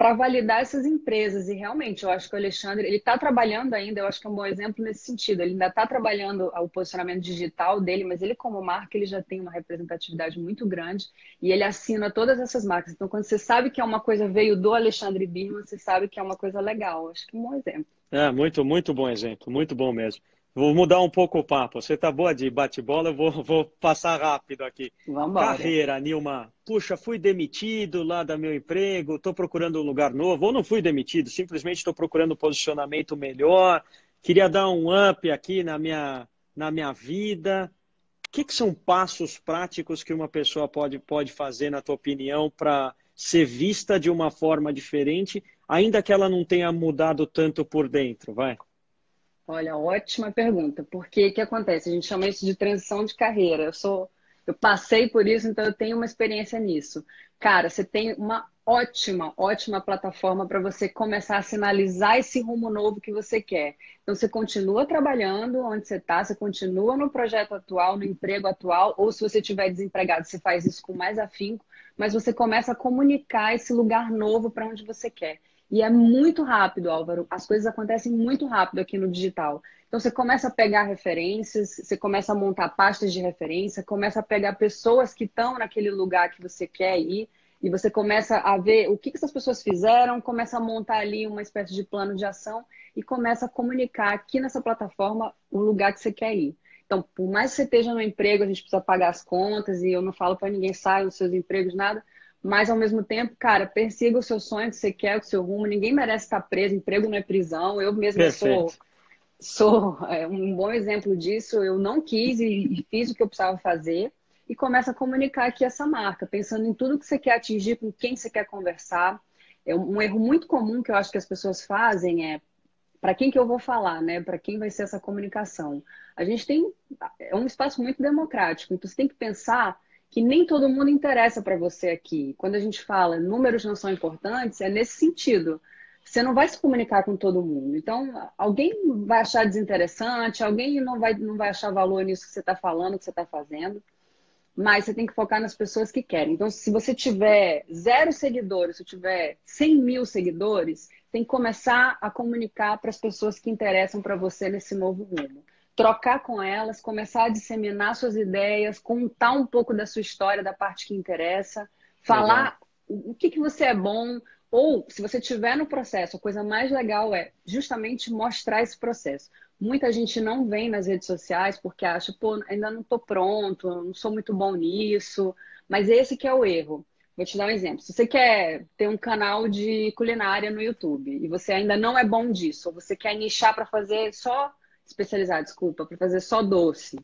para validar essas empresas. E realmente, eu acho que o Alexandre, ele está trabalhando ainda, eu acho que é um bom exemplo nesse sentido. Ele ainda está trabalhando o posicionamento digital dele, mas ele, como marca, ele já tem uma representatividade muito grande e ele assina todas essas marcas. Então, quando você sabe que é uma coisa veio do Alexandre Birman, você sabe que é uma coisa legal. Acho que é um bom exemplo. É, muito, muito bom exemplo, muito bom mesmo. Vou mudar um pouco o papo. Você tá boa de bate-bola, eu vou, vou passar rápido aqui. Vamos Carreira, Nilma. Puxa, fui demitido lá do meu emprego, estou procurando um lugar novo, ou não fui demitido, simplesmente estou procurando um posicionamento melhor, queria dar um up aqui na minha, na minha vida. O que, que são passos práticos que uma pessoa pode, pode fazer, na tua opinião, para ser vista de uma forma diferente, ainda que ela não tenha mudado tanto por dentro? Vai. Olha, ótima pergunta. Porque o que acontece? A gente chama isso de transição de carreira. Eu sou, eu passei por isso, então eu tenho uma experiência nisso. Cara, você tem uma ótima, ótima plataforma para você começar a sinalizar esse rumo novo que você quer. Então você continua trabalhando onde você está, você continua no projeto atual, no emprego atual, ou se você estiver desempregado, você faz isso com mais afinco, mas você começa a comunicar esse lugar novo para onde você quer. E é muito rápido, Álvaro. As coisas acontecem muito rápido aqui no digital. Então você começa a pegar referências, você começa a montar pastas de referência, começa a pegar pessoas que estão naquele lugar que você quer ir, e você começa a ver o que, essas pessoas fizeram, começa a montar ali uma espécie de plano de ação e começa a comunicar aqui nessa plataforma o lugar que você quer ir. Então, por mais que você esteja no emprego, a gente precisa pagar as contas, e eu não falo para ninguém sair dos seus empregos, nada, mas ao mesmo tempo, cara, persiga o seu sonho que você quer, o seu rumo. Ninguém merece estar preso, emprego não é prisão. Eu mesma sou, sou é, um bom exemplo disso. Eu não quis e, e fiz o que eu precisava fazer e começa a comunicar aqui essa marca, pensando em tudo que você quer atingir, com quem você quer conversar. É um erro muito comum que eu acho que as pessoas fazem é para quem que eu vou falar, né? Para quem vai ser essa comunicação? A gente tem é um espaço muito democrático, então você tem que pensar que nem todo mundo interessa para você aqui. Quando a gente fala números não são importantes, é nesse sentido. Você não vai se comunicar com todo mundo. Então, alguém vai achar desinteressante, alguém não vai, não vai achar valor nisso que você está falando, que você está fazendo. Mas você tem que focar nas pessoas que querem. Então, se você tiver zero seguidores, se tiver 100 mil seguidores, tem que começar a comunicar para as pessoas que interessam para você nesse novo rumo trocar com elas, começar a disseminar suas ideias, contar um pouco da sua história, da parte que interessa, falar o que, que você é bom, ou se você estiver no processo, a coisa mais legal é justamente mostrar esse processo. Muita gente não vem nas redes sociais porque acha, pô, ainda não estou pronto, não sou muito bom nisso, mas esse que é o erro. Vou te dar um exemplo. Se você quer ter um canal de culinária no YouTube e você ainda não é bom disso, ou você quer nichar para fazer só especializar, desculpa, para fazer só doce,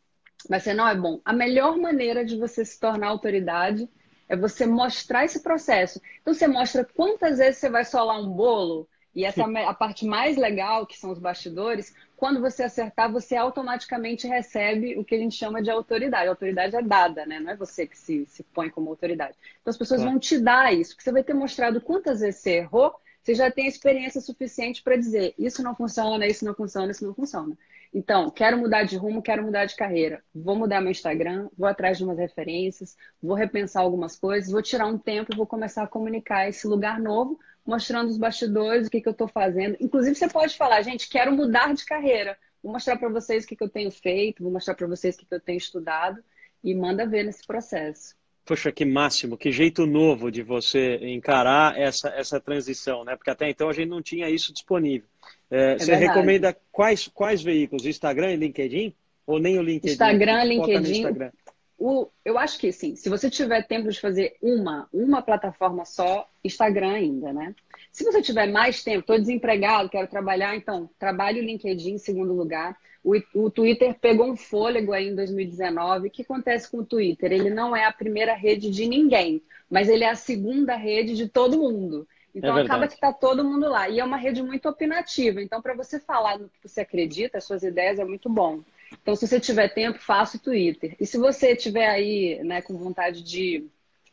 mas você não é bom. A melhor maneira de você se tornar autoridade é você mostrar esse processo. Então você mostra quantas vezes você vai solar um bolo, e essa é a parte mais legal, que são os bastidores, quando você acertar, você automaticamente recebe o que a gente chama de autoridade. A autoridade é dada, né? Não é você que se, se põe como autoridade. Então as pessoas vão te dar isso, porque você vai ter mostrado quantas vezes você errou, você já tem experiência suficiente para dizer isso não funciona, isso não funciona, isso não funciona. Então, quero mudar de rumo, quero mudar de carreira. Vou mudar meu Instagram, vou atrás de umas referências, vou repensar algumas coisas, vou tirar um tempo e vou começar a comunicar esse lugar novo, mostrando os bastidores, o que, que eu estou fazendo. Inclusive, você pode falar, gente, quero mudar de carreira. Vou mostrar para vocês o que, que eu tenho feito, vou mostrar para vocês o que, que eu tenho estudado e manda ver nesse processo. Poxa, que máximo, que jeito novo de você encarar essa, essa transição, né? Porque até então a gente não tinha isso disponível. É, é você verdade. recomenda quais, quais veículos? Instagram e LinkedIn? Ou nem o LinkedIn? Instagram, LinkedIn. Instagram? O, eu acho que sim. Se você tiver tempo de fazer uma, uma plataforma só, Instagram ainda, né? Se você tiver mais tempo, estou desempregado, quero trabalhar, então trabalhe o LinkedIn em segundo lugar. O, o Twitter pegou um fôlego aí em 2019. O que acontece com o Twitter? Ele não é a primeira rede de ninguém, mas ele é a segunda rede de todo mundo. Então é acaba que está todo mundo lá. E é uma rede muito opinativa. Então, para você falar no que você acredita, as suas ideias, é muito bom. Então, se você tiver tempo, faça o Twitter. E se você tiver aí, né, com vontade de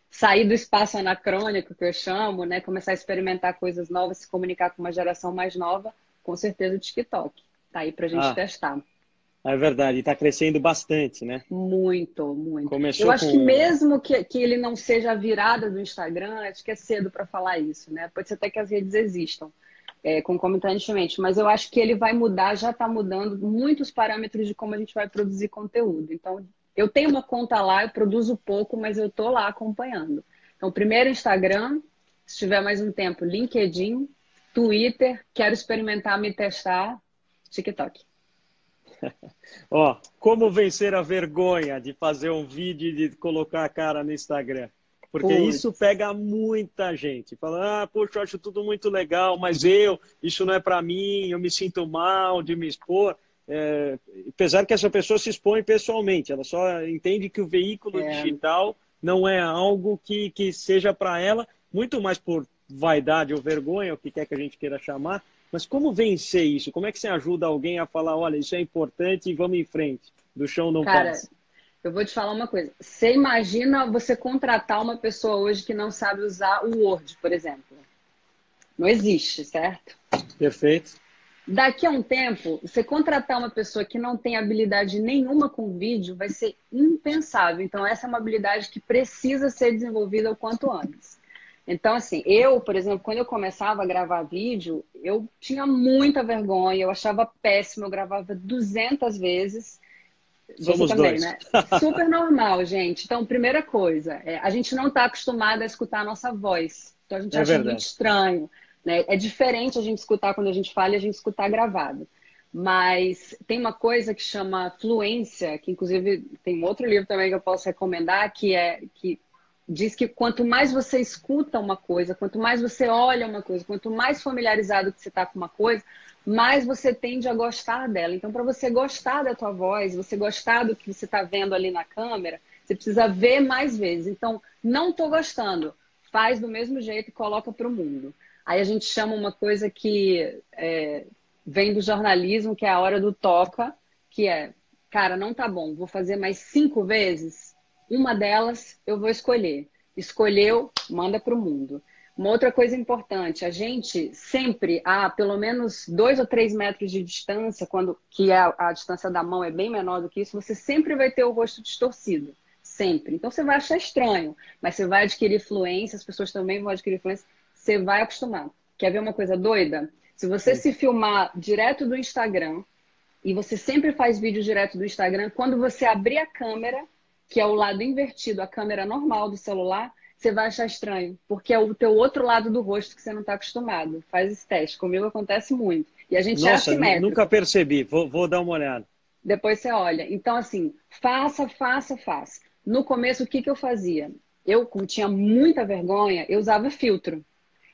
sair do espaço anacrônico, que eu chamo, né, começar a experimentar coisas novas, se comunicar com uma geração mais nova, com certeza o TikTok. Tá aí pra gente ah, testar. É verdade, está crescendo bastante, né? Muito, muito. Começou Eu acho com... que mesmo que, que ele não seja a virada do Instagram, acho que é cedo para falar isso, né? Pode ser até que as redes existam é, concomitantemente, mas eu acho que ele vai mudar, já está mudando muitos parâmetros de como a gente vai produzir conteúdo. Então, eu tenho uma conta lá, eu produzo pouco, mas eu estou lá acompanhando. Então, primeiro Instagram, se tiver mais um tempo, LinkedIn, Twitter, quero experimentar, me testar, TikTok. Ó, como vencer a vergonha de fazer um vídeo e de colocar a cara no Instagram? Porque isso pega muita gente. Fala, ah, poxa, eu acho tudo muito legal, mas eu, isso não é para mim, eu me sinto mal de me expor. É, apesar que essa pessoa se expõe pessoalmente, ela só entende que o veículo é. digital não é algo que, que seja para ela, muito mais por vaidade ou vergonha, o que quer que a gente queira chamar. Mas como vencer isso? Como é que você ajuda alguém a falar, olha, isso é importante e vamos em frente? Do chão não Cara, passa. Eu vou te falar uma coisa. Você imagina você contratar uma pessoa hoje que não sabe usar o Word, por exemplo. Não existe, certo? Perfeito. Daqui a um tempo, você contratar uma pessoa que não tem habilidade nenhuma com vídeo vai ser impensável. Então, essa é uma habilidade que precisa ser desenvolvida o quanto antes. Então, assim, eu, por exemplo, quando eu começava a gravar vídeo, eu tinha muita vergonha, eu achava péssimo, eu gravava 200 vezes Somos também, dois. né? Super normal, gente. Então, primeira coisa, é, a gente não está acostumado a escutar a nossa voz. Então, a gente é acha verdade. muito estranho. Né? É diferente a gente escutar quando a gente fala e a gente escutar gravado. Mas tem uma coisa que chama fluência, que inclusive tem outro livro também que eu posso recomendar, que é que diz que quanto mais você escuta uma coisa, quanto mais você olha uma coisa, quanto mais familiarizado que você está com uma coisa, mais você tende a gostar dela. Então, para você gostar da tua voz, você gostar do que você está vendo ali na câmera, você precisa ver mais vezes. Então, não estou gostando, faz do mesmo jeito e coloca para o mundo. Aí a gente chama uma coisa que é, vem do jornalismo, que é a hora do toca, que é, cara, não tá bom, vou fazer mais cinco vezes, uma delas eu vou escolher. Escolheu, manda para o mundo. Uma outra coisa importante, a gente sempre, a pelo menos dois ou três metros de distância, quando que a, a distância da mão é bem menor do que isso, você sempre vai ter o rosto distorcido. Sempre. Então você vai achar estranho, mas você vai adquirir fluência, as pessoas também vão adquirir fluência, você vai acostumar. Quer ver uma coisa doida? Se você Sim. se filmar direto do Instagram, e você sempre faz vídeo direto do Instagram, quando você abrir a câmera, que é o lado invertido, a câmera normal do celular, você vai achar estranho, porque é o teu outro lado do rosto que você não está acostumado. Faz esse teste. Comigo acontece muito. E a gente Nossa, é assimétrico. nunca percebi. Vou, vou dar uma olhada. Depois você olha. Então, assim, faça, faça, faça. No começo, o que, que eu fazia? Eu, como tinha muita vergonha, eu usava filtro.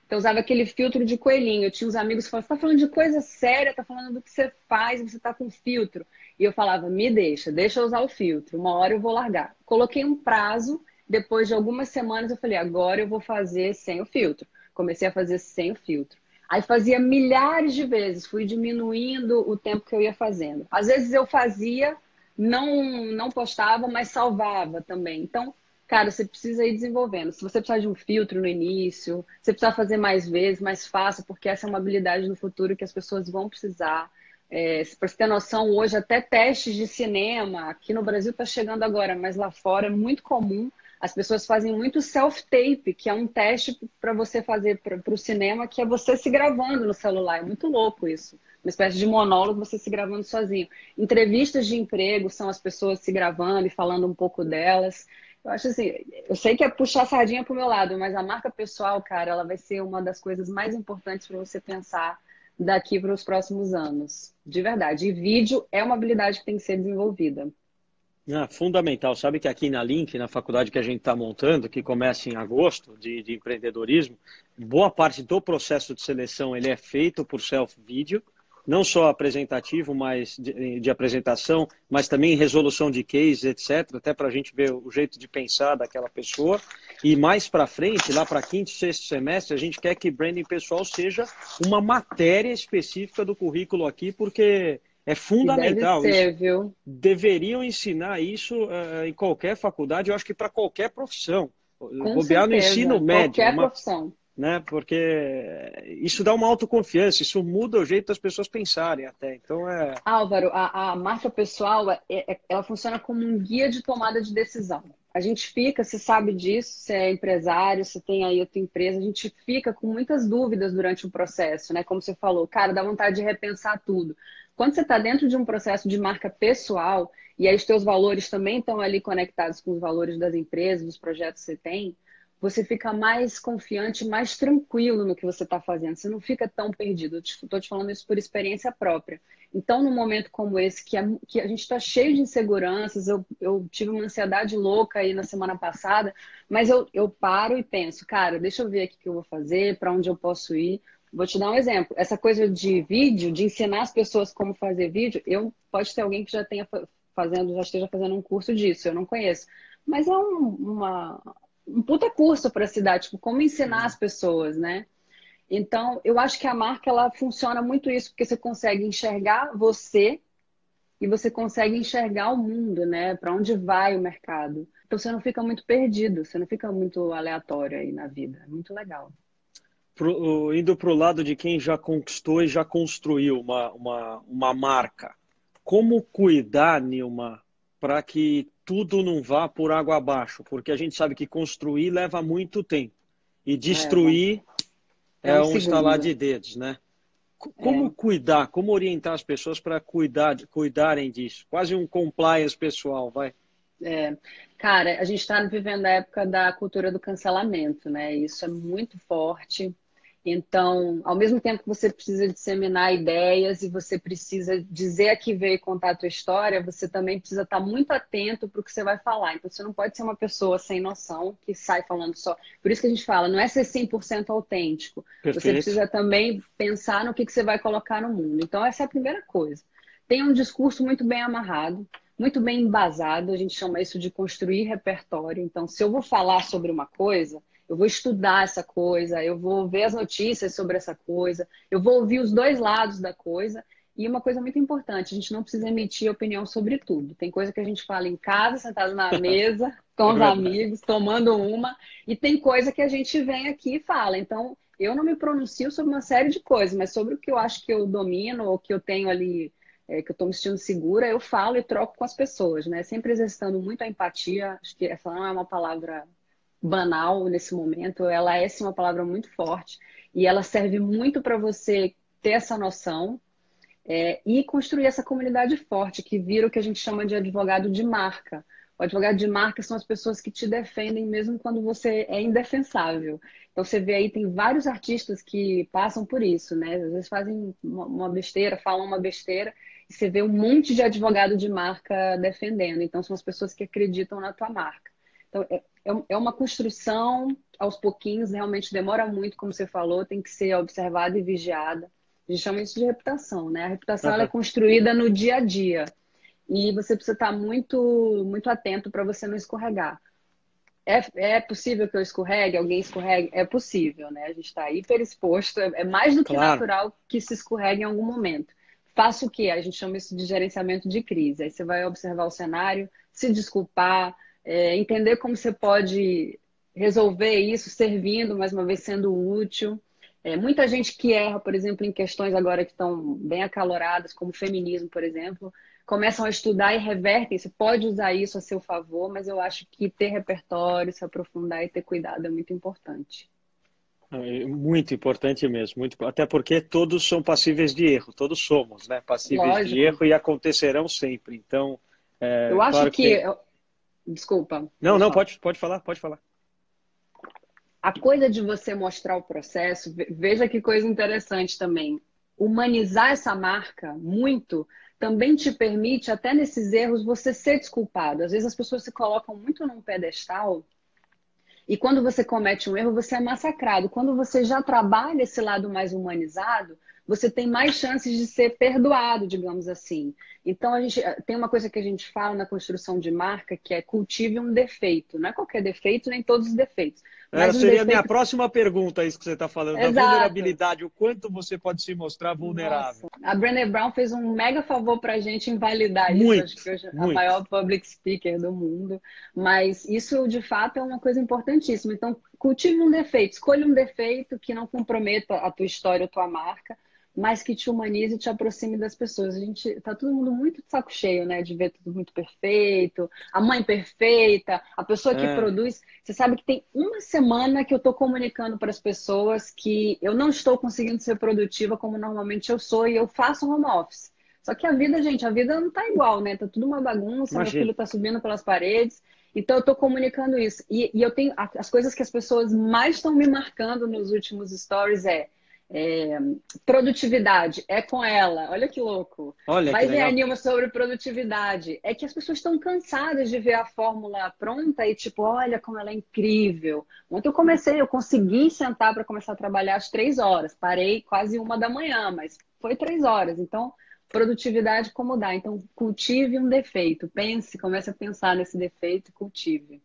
Então, usava aquele filtro de coelhinho. Eu tinha uns amigos que falavam, você tá falando de coisa séria, tá falando do que você faz, você tá com filtro. E eu falava, me deixa, deixa eu usar o filtro. Uma hora eu vou largar. Coloquei um prazo depois de algumas semanas, eu falei, agora eu vou fazer sem o filtro. Comecei a fazer sem o filtro. Aí fazia milhares de vezes, fui diminuindo o tempo que eu ia fazendo. Às vezes eu fazia, não, não postava, mas salvava também. Então, cara, você precisa ir desenvolvendo. Se você precisar de um filtro no início, você precisa fazer mais vezes, mais fácil, porque essa é uma habilidade no futuro que as pessoas vão precisar. É, para você ter noção, hoje até testes de cinema, aqui no Brasil está chegando agora, mas lá fora é muito comum as pessoas fazem muito self-tape, que é um teste para você fazer para o cinema, que é você se gravando no celular. É muito louco isso. Uma espécie de monólogo, você se gravando sozinho. Entrevistas de emprego são as pessoas se gravando e falando um pouco delas. Eu acho assim, eu sei que é puxar a sardinha para o meu lado, mas a marca pessoal, cara, ela vai ser uma das coisas mais importantes para você pensar daqui para os próximos anos. De verdade. E vídeo é uma habilidade que tem que ser desenvolvida. Ah, fundamental. Sabe que aqui na Link, na faculdade que a gente está montando, que começa em agosto, de, de, empreendedorismo, boa parte do processo de seleção ele é feito por self-vídeo, não só apresentativo, mas de, de, apresentação, mas também resolução de case, etc., até para a gente ver o jeito de pensar daquela pessoa. E mais para frente, lá para quinto, sexto semestre, a gente quer que branding pessoal seja uma matéria específica do currículo aqui, porque é fundamental. Ser? Deveriam ensinar isso uh, em qualquer faculdade, eu acho que para qualquer profissão. Bobear no ensino médio. Qualquer uma, profissão. Né? Porque isso dá uma autoconfiança, isso muda o jeito das pessoas pensarem até. Então é. Álvaro, a, a marca pessoal é, é, ela funciona como um guia de tomada de decisão. A gente fica, você sabe disso, você é empresário, você tem aí a tua empresa, a gente fica com muitas dúvidas durante o processo, né? Como você falou, cara, dá vontade de repensar tudo. Quando você está dentro de um processo de marca pessoal, e aí os teus valores também estão ali conectados com os valores das empresas, dos projetos que você tem, você fica mais confiante, mais tranquilo no que você está fazendo. Você não fica tão perdido. Estou te falando isso por experiência própria. Então, num momento como esse, que a, que a gente está cheio de inseguranças, eu, eu, tive uma ansiedade louca aí na semana passada, mas eu, eu paro e penso, cara, deixa eu ver aqui o que eu vou fazer, para onde eu posso ir. Vou te dar um exemplo. Essa coisa de vídeo, de ensinar as pessoas como fazer vídeo, eu pode ter alguém que já tenha fazendo, já esteja fazendo um curso disso, eu não conheço. Mas é um, uma, um puta curso para a cidade, tipo, como ensinar as pessoas, né? Então, eu acho que a marca ela funciona muito isso, porque você consegue enxergar você e você consegue enxergar o mundo, né? Para onde vai o mercado. Então você não fica muito perdido, você não fica muito aleatório aí na vida. É muito legal. Pro, indo para o lado de quem já conquistou e já construiu uma, uma, uma marca, como cuidar, Nilma, para que tudo não vá por água abaixo? Porque a gente sabe que construir leva muito tempo e destruir é, é, é um, estalar de dedos, né? Como é. cuidar, como orientar as pessoas para cuidar, cuidarem disso? Quase um compliance pessoal, vai. É, cara, a gente está vivendo a época da cultura do cancelamento, né? Isso é muito forte. Então, ao mesmo tempo que você precisa disseminar ideias e você precisa dizer a que veio contar a tua história, você também precisa estar muito atento para o que você vai falar. Então, você não pode ser uma pessoa sem noção que sai falando só. Por isso que a gente fala, não é ser 100% autêntico. Perfeito. Você precisa também pensar no que, que você vai colocar no mundo. Então, essa é a primeira coisa. Tem um discurso muito bem amarrado, muito bem embasado. A gente chama isso de construir repertório. Então, se eu vou falar sobre uma coisa eu vou estudar essa coisa, eu vou ver as notícias sobre essa coisa, eu vou ouvir os dois lados da coisa. E uma coisa muito importante, a gente não precisa emitir opinião sobre tudo. Tem coisa que a gente fala em casa, sentado na mesa, com os amigos, tomando uma, e tem coisa que a gente vem aqui e fala. Então, eu não me pronuncio sobre uma série de coisas, mas sobre o que eu acho que eu domino ou que eu tenho ali, é, que eu estou me sentindo segura, eu falo e troco com as pessoas, né? Sempre exercitando muito a empatia. Acho que essa não é uma palavra banal nesse momento, ela é sim uma palavra muito forte e ela serve muito para você ter essa noção é, e construir essa comunidade forte, que vira o que a gente chama de advogado de marca. O advogado de marca são as pessoas que te defendem mesmo quando você é indefensável. Então você vê aí, tem vários artistas que passam por isso, né? Às vezes fazem uma besteira, falam uma besteira, e você vê um monte de advogado de marca defendendo. Então são as pessoas que acreditam na tua marca. Então, é, é, uma construção aos pouquinhos, realmente demora muito, como você falou, tem que ser observada e vigiada. A gente chama isso de reputação, né? A reputação uhum. é construída no dia a dia. E você precisa estar muito, muito atento para você não escorregar. É, é possível que eu escorregue, alguém escorregue? É possível, né? A gente está hiper exposto, é, mais do que claro. natural que se escorregue em algum momento. Faça o quê? A gente chama isso de gerenciamento de crise. Aí você vai observar o cenário, se desculpar, é, entender como você pode resolver isso servindo, mais uma vez sendo útil. É, muita gente que erra, por exemplo, em questões agora que estão bem acaloradas, como feminismo, por exemplo, começam a estudar e revertem. Você pode usar isso a seu favor, mas eu acho que ter repertório, se aprofundar e ter cuidado é muito importante. É muito importante mesmo, muito, até porque todos são passíveis de erro, todos somos, né? Passíveis Lógico. de erro e acontecerão sempre. Então, é, eu acho claro que, que Desculpa. Não, não, pode, pode falar, pode falar. A coisa de você mostrar o processo, veja que coisa interessante também. Humanizar essa marca muito também te permite, até nesses erros, você ser desculpado. Às vezes as pessoas se colocam muito num pedestal e quando você comete um erro, você é massacrado. Quando você já trabalha esse lado mais humanizado, você tem mais chances de ser perdoado, digamos assim. Então, a gente tem uma coisa que a gente fala na construção de marca, que é cultive um defeito. Não é qualquer defeito, nem todos os defeitos. Mas Essa um seria defeito... a minha próxima pergunta, isso que você está falando, Exato. da vulnerabilidade, o quanto você pode se mostrar vulnerável. Nossa. A Brené Brown fez um mega favor para a gente invalidar muito, isso. Acho que hoje é a maior public speaker do mundo. Mas isso, de fato, é uma coisa importantíssima. Então, cultive um defeito, escolha um defeito que não comprometa a tua história, a tua marca mas que te humanize e te aproxime das pessoas. A gente tá todo mundo muito de saco cheio, né? De ver tudo muito perfeito, a mãe perfeita, a pessoa que é. produz. Você sabe que tem uma semana que eu tô comunicando para as pessoas que eu não estou conseguindo ser produtiva como normalmente eu sou e eu faço home office. Só que a vida, gente, a vida não tá igual, né? Tá tudo uma bagunça, Imagina. meu filho tá subindo pelas paredes. Então, eu estou comunicando isso. E, e, eu tenho as coisas que as pessoas mais estão me marcando nos últimos stories é, é, produtividade, é com ela. Olha que louco. Olha Vai ver a Nilma sobre produtividade. É que as pessoas estão cansadas de ver a fórmula pronta e tipo, olha como ela é incrível. Ontem eu comecei, eu consegui sentar para começar a trabalhar às três horas. Parei quase uma da manhã, mas foi três horas. Então, produtividade como dá. Então, cultive um defeito. Pense, comece a pensar nesse defeito e cultive.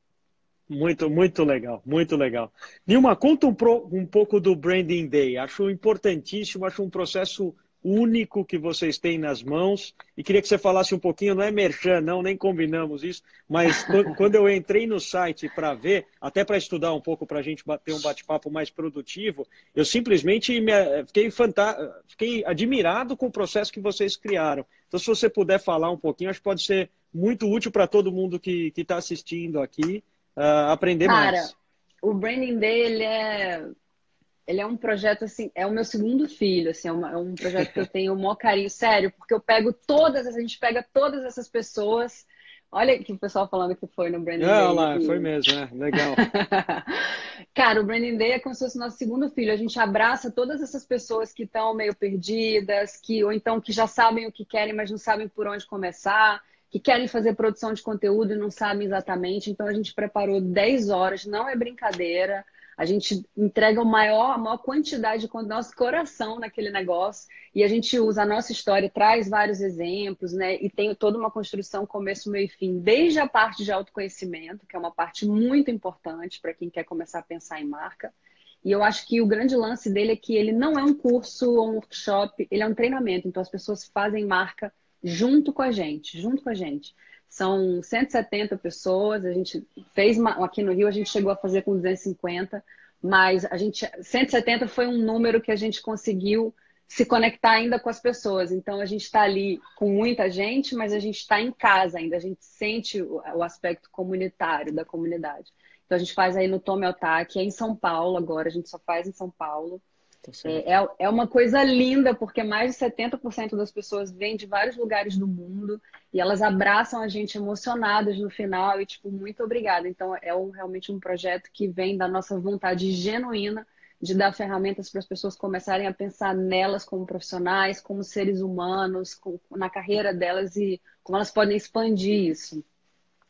Muito, muito legal, muito legal. Nilma, conta um, pro, um pouco do Branding Day. Acho importantíssimo, acho um processo único que vocês têm nas mãos. E queria que você falasse um pouquinho, não é merchan, não, nem combinamos isso, mas quando eu entrei no site para ver, até para estudar um pouco, para a gente ter um bate-papo mais produtivo, eu simplesmente me, eh, fiquei, fanta... fiquei admirado com o processo que vocês criaram. Então, se você puder falar um pouquinho, acho que pode ser muito útil para todo mundo que está assistindo aqui uh, aprender Cara, mais. O Branding Day, ele é, ele é um projeto, assim, é o meu segundo filho, assim, é, uma, é um projeto que eu tenho o maior carinho, sério, porque eu pego todas, a gente pega todas essas pessoas, Olha que o pessoal falando que foi no Branding é, Day. lá, foi mesmo, é legal. Cara, o Branding Day é como se fosse nosso segundo filho. A gente abraça todas essas pessoas que estão meio perdidas, que ou então que já sabem o que querem, mas não sabem por onde começar que querem fazer produção de conteúdo e não sabem exatamente. Então a gente preparou 10 horas, não é brincadeira. A gente entrega o maior, a maior quantidade do nosso coração naquele negócio e a gente usa a nossa história, traz vários exemplos, né? E tem toda uma construção começo, meio e fim, desde a parte de autoconhecimento, que é uma parte muito importante para quem quer começar a pensar em marca. E eu acho que o grande lance dele é que ele não é um curso ou um workshop, ele é um treinamento. Então as pessoas fazem marca junto com a gente, junto com a gente. São 170 pessoas, a gente fez uma, aqui no Rio, a gente chegou a fazer com 250, mas a gente 170 foi um número que a gente conseguiu se conectar ainda com as pessoas. Então a gente está ali com muita gente, mas a gente está em casa ainda, a gente sente o, aspecto comunitário da comunidade. Então a gente faz aí no Tome Altac, é em São Paulo agora, a gente só faz em São Paulo. Tá é, é, é uma coisa linda, porque mais de 70% das pessoas vêm de vários lugares do mundo e elas abraçam a gente emocionadas no final e, tipo, muito obrigada. Então, é um, realmente um projeto que vem da nossa vontade genuína de dar ferramentas para as pessoas começarem a pensar nelas como profissionais, como seres humanos, com, na carreira delas e como elas podem expandir isso.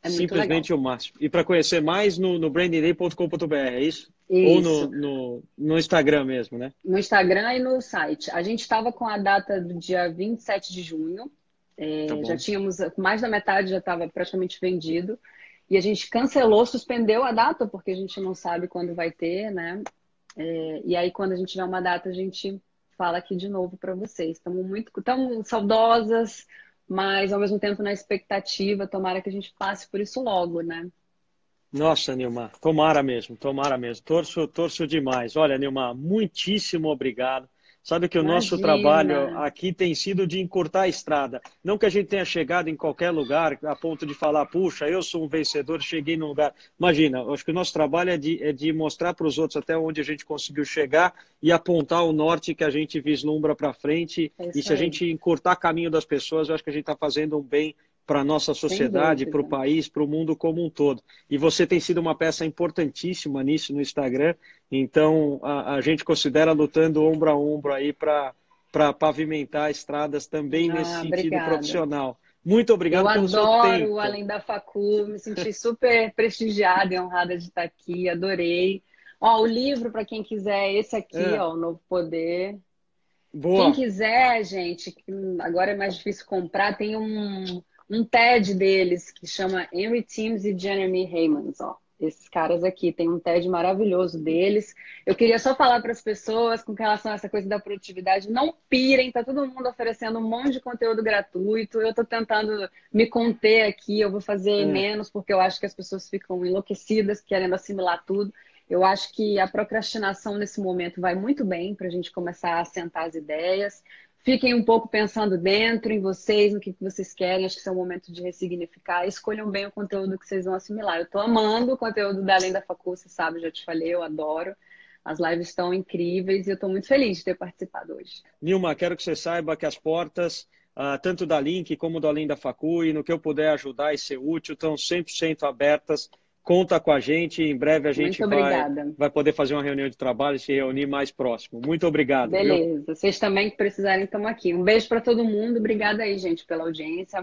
É Simplesmente legal. o máximo. E para conhecer mais no, no brandingday.com.br, é isso? isso? Ou no, no, no, Instagram mesmo, né? No Instagram e no site. A gente estava com a data do dia 27 de junho. É, tá já tínhamos, mais da metade já estava praticamente vendido. E a gente cancelou, suspendeu a data, porque a gente não sabe quando vai ter, né? É, e aí, quando a gente tiver uma data, a gente fala aqui de novo para vocês. Estamos muito tão saudosas, mas ao mesmo tempo na expectativa, tomara que a gente passe por isso logo, né? Nossa, Nilma, tomara mesmo, tomara mesmo. Torço, torço demais. Olha, Nilma, muitíssimo obrigado. Sabe que o Imagina. nosso trabalho aqui tem sido de encurtar a estrada. Não que a gente tenha chegado em qualquer lugar a ponto de falar, puxa, eu sou um vencedor, cheguei num lugar. Imagina, acho que o nosso trabalho é de, é de mostrar para os outros até onde a gente conseguiu chegar e apontar o norte que a gente vislumbra para frente. É e se aí. a gente encurtar caminho das pessoas, eu acho que a gente está fazendo um bem para a nossa sociedade, para o país, para o mundo como um todo. E você tem sido uma peça importantíssima nisso no Instagram, então a, a gente considera lutando ombro a ombro aí para pavimentar estradas também ah, nesse sentido obrigada. profissional. Muito obrigado Eu pelo seu tempo. Eu adoro Além da Facu, me senti super prestigiada e honrada de estar aqui, adorei. Ó, o livro, para quem quiser, esse aqui, é. ó, O Novo Poder. Boa. Quem quiser, gente, agora é mais difícil comprar, tem um um TED deles que chama Henry Timms e Jeremy Haymans, ó. Esses caras aqui, tem um TED maravilhoso deles. Eu queria só falar para as pessoas com relação a essa coisa da produtividade, não pirem, tá todo mundo oferecendo um monte de conteúdo gratuito. Eu estou tentando me conter aqui, eu vou fazer é. menos, porque eu acho que as pessoas ficam enlouquecidas, querendo assimilar tudo. Eu acho que a procrastinação nesse momento vai muito bem para a gente começar a assentar as ideias. Fiquem um pouco pensando dentro em vocês, no que, vocês querem. Acho que esse é o momento de ressignificar. Escolham bem o conteúdo que vocês vão assimilar. Eu estou amando o conteúdo da Além da Facu, você sabe, já te falei, eu adoro. As lives estão incríveis e eu estou muito feliz de ter participado hoje. Nilma, quero que você saiba que as portas uh, tanto da Link como do Além da Facu, e no que eu puder ajudar e ser útil, estão 100% abertas. Conta com a gente, em breve a gente vai, vai poder fazer uma reunião de trabalho e se reunir mais próximo. Muito obrigado. Beleza, viu? vocês também que precisarem estão aqui. Um beijo para todo mundo, obrigada aí, gente, pela audiência.